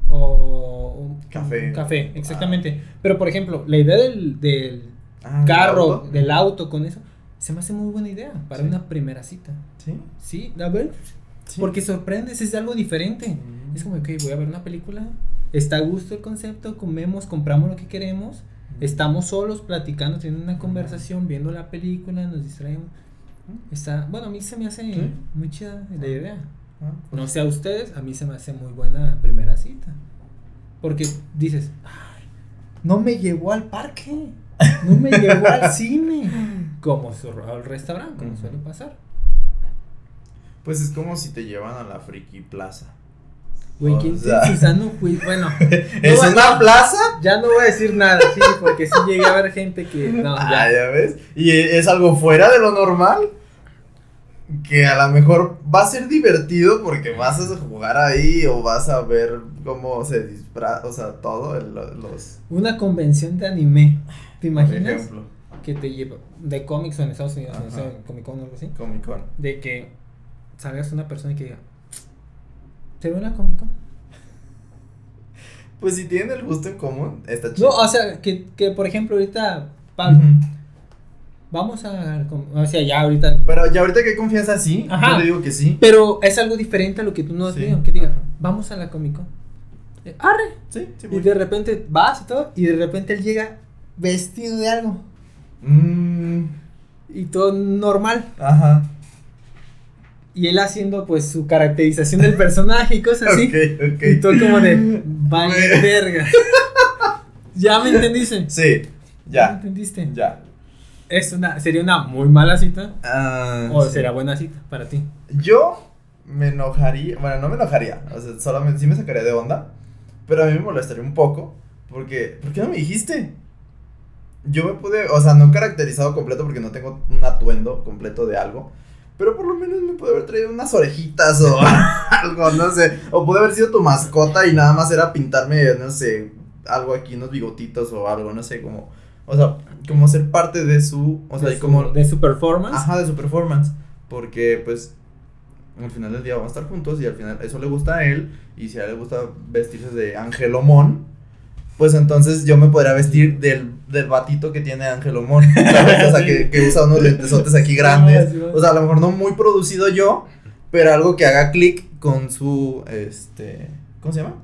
S2: o un
S1: Café.
S2: un café, exactamente. Pero por ejemplo, la idea del, del
S1: Ah, ¿el
S2: carro,
S1: auto?
S2: del auto con eso, se me hace muy buena idea para
S1: Sí.
S2: una primera cita.
S1: Sí.
S2: Sí, a ver,
S1: sí.
S2: porque sorprendes, es algo diferente.
S1: Mm.
S2: Es como, ok, voy a ver una película, está a gusto el concepto, comemos, compramos lo que queremos, estamos solos platicando, teniendo una conversación, viendo la película, nos distraemos. Está, bueno, a mí se me hace
S1: Sí.
S2: muy chida la idea.
S1: Ah, pues,
S2: No sé a ustedes, a mí se me hace muy buena primera cita. Porque dices, "Ay, no me llevó al parque, no me llevó al cine, como su, al restaurante, como suele pasar.
S1: Pues es como si te llevan a la Friki Plaza.
S2: Güey,
S1: O
S2: ¿quién
S1: sea-
S2: te Susano? Bueno,
S1: ¿Es una plaza?
S2: ya no voy a decir nada, sí, porque sí llegué a ver gente que, no,
S1: Ah,
S2: ya.
S1: ya ves. ¿Y es algo fuera de lo normal? que a lo mejor va a ser divertido porque vas a jugar ahí o vas a ver cómo se disfraza, o sea, todo, el- los...
S2: Una convención de anime. ¿Te
S1: Por
S2: imaginas?
S1: ejemplo,
S2: Que te lleva de cómics o en Estados Unidos, no sé,
S1: Ajá.
S2: en Comic Con o algo así.
S1: Comic Con.
S2: De que salgas una persona y que diga, ¿te veo en la Comic Con?
S1: Pues si tienen el gusto en común, está chido.
S2: No, o sea, que, que por ejemplo ahorita, Pablo,
S1: Ujú.
S2: vamos a, o sea, ya ahorita,
S1: Pero ya ahorita que hay confianza, sí,
S2: Ajá.
S1: yo le digo que sí.
S2: pero es algo diferente a lo que tú no has
S1: Sí.
S2: visto, que diga, vamos a la Comic Con. Eh, Arre.
S1: Sí, sí,
S2: Y
S1: voy.
S2: de repente vas y todo, y de repente él llega vestido de algo,
S1: Mm,
S2: y todo normal.
S1: ajá.
S2: Y él haciendo pues su caracterización del personaje y cosas así.
S1: Ok, ok.
S2: Y tú como de, vale verga. ¿Ya me entendiste?
S1: Sí,
S2: ¿Ya me entendiste?
S1: ya.
S2: Es una, sería una muy mala cita.
S1: Ah,
S2: O
S1: sí.
S2: será buena cita para ti.
S1: Yo me enojaría, bueno, no me enojaría, o sea, solamente sí me sacaría de onda, pero a mí me molestaría un poco, porque, ¿por qué no me dijiste? Yo me pude, o sea, no caracterizado completo porque no tengo un atuendo completo de algo, pero por lo menos me pude haber traído unas orejitas o algo, no sé, o pude haber sido tu mascota y nada más era pintarme, no sé, algo aquí, unos bigotitos o algo, no sé, como, o sea, como ser parte de su, o sea,
S2: de,
S1: y
S2: su,
S1: como...
S2: de su performance.
S1: Ajá, de su performance. Porque, pues, al final del día vamos a estar juntos y al final eso le gusta a él. Y si a él le gusta vestirse de Angelomón, pues entonces yo me podría vestir del, del batito que tiene Angelomón. ¿Sabes? O sea, que, que usa unos lentesotes aquí grandes. O sea, a lo mejor no muy producido yo, pero algo que haga clic con su, este, ¿cómo se llama?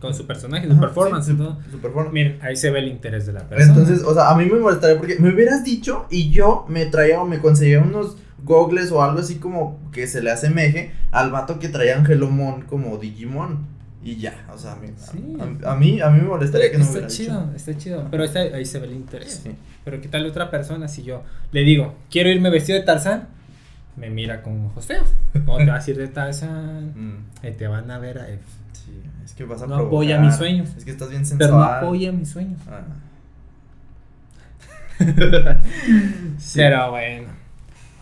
S2: Con su personaje, su
S1: Ajá,
S2: performance
S1: sí, su-
S2: todo.
S1: su performance.
S2: Miren, ahí se ve el interés de la persona.
S1: Entonces, o sea, a mí me molestaría porque me hubieras dicho y yo me traía o me conseguía unos gogles o algo así como que se le asemeje al vato que traía Angelomon como Digimon. Y ya, o sea, a mí,
S2: Sí.
S1: a, a mí, a mí me molestaría que no me
S2: está
S1: hubiera
S2: chido, está chido. Pero está- ahí se ve el interés.
S1: Sí.
S2: Pero qué tal otra persona si yo le digo, quiero irme vestido de Tarzán, me mira con ojos feos. ¿Cómo te vas a ir de Tarzán?
S1: Mm,
S2: te van a ver a
S1: sí, es que vas a
S2: No
S1: provocar.
S2: apoya mis sueños.
S1: Es que estás bien sensual.
S2: pero no apoya mis sueños.
S1: Ah. Sí.
S2: Pero bueno.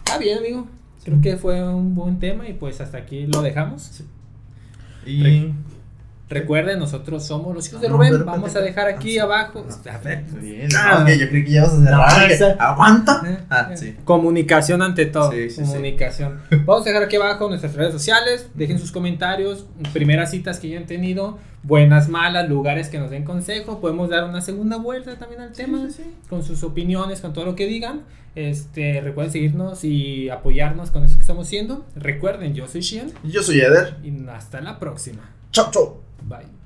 S2: Está bien, amigo. Creo que fue un buen tema y pues hasta aquí lo dejamos.
S1: Y
S2: Recuerden, nosotros somos los hijos de
S1: Ah, no,
S2: Rubén. Vamos a dejar aquí
S1: Ah,
S2: abajo.
S1: Ah,
S2: A ver.
S1: bien.
S2: Ah.
S1: ok, yo creí que ya vas a cerrar.
S2: No, esa-
S1: Aguanta.
S2: Eh,
S1: Ah,
S2: eh,
S1: sí.
S2: Comunicación ante todo.
S1: Sí, sí, sí.
S2: Comunicación. Vamos a dejar aquí abajo nuestras redes sociales. Dejen sus comentarios. Primeras citas que hayan tenido. Buenas, malas, lugares que nos den consejo. Podemos dar una segunda vuelta también al tema.
S1: Sí, sí, sí.
S2: Con sus opiniones, con todo lo que digan. Este, recuerden seguirnos y apoyarnos con eso que estamos haciendo. Recuerden, yo soy Shian.
S1: Yo soy Eder.
S2: Y hasta la próxima.
S1: Chau, chau.
S2: Bye.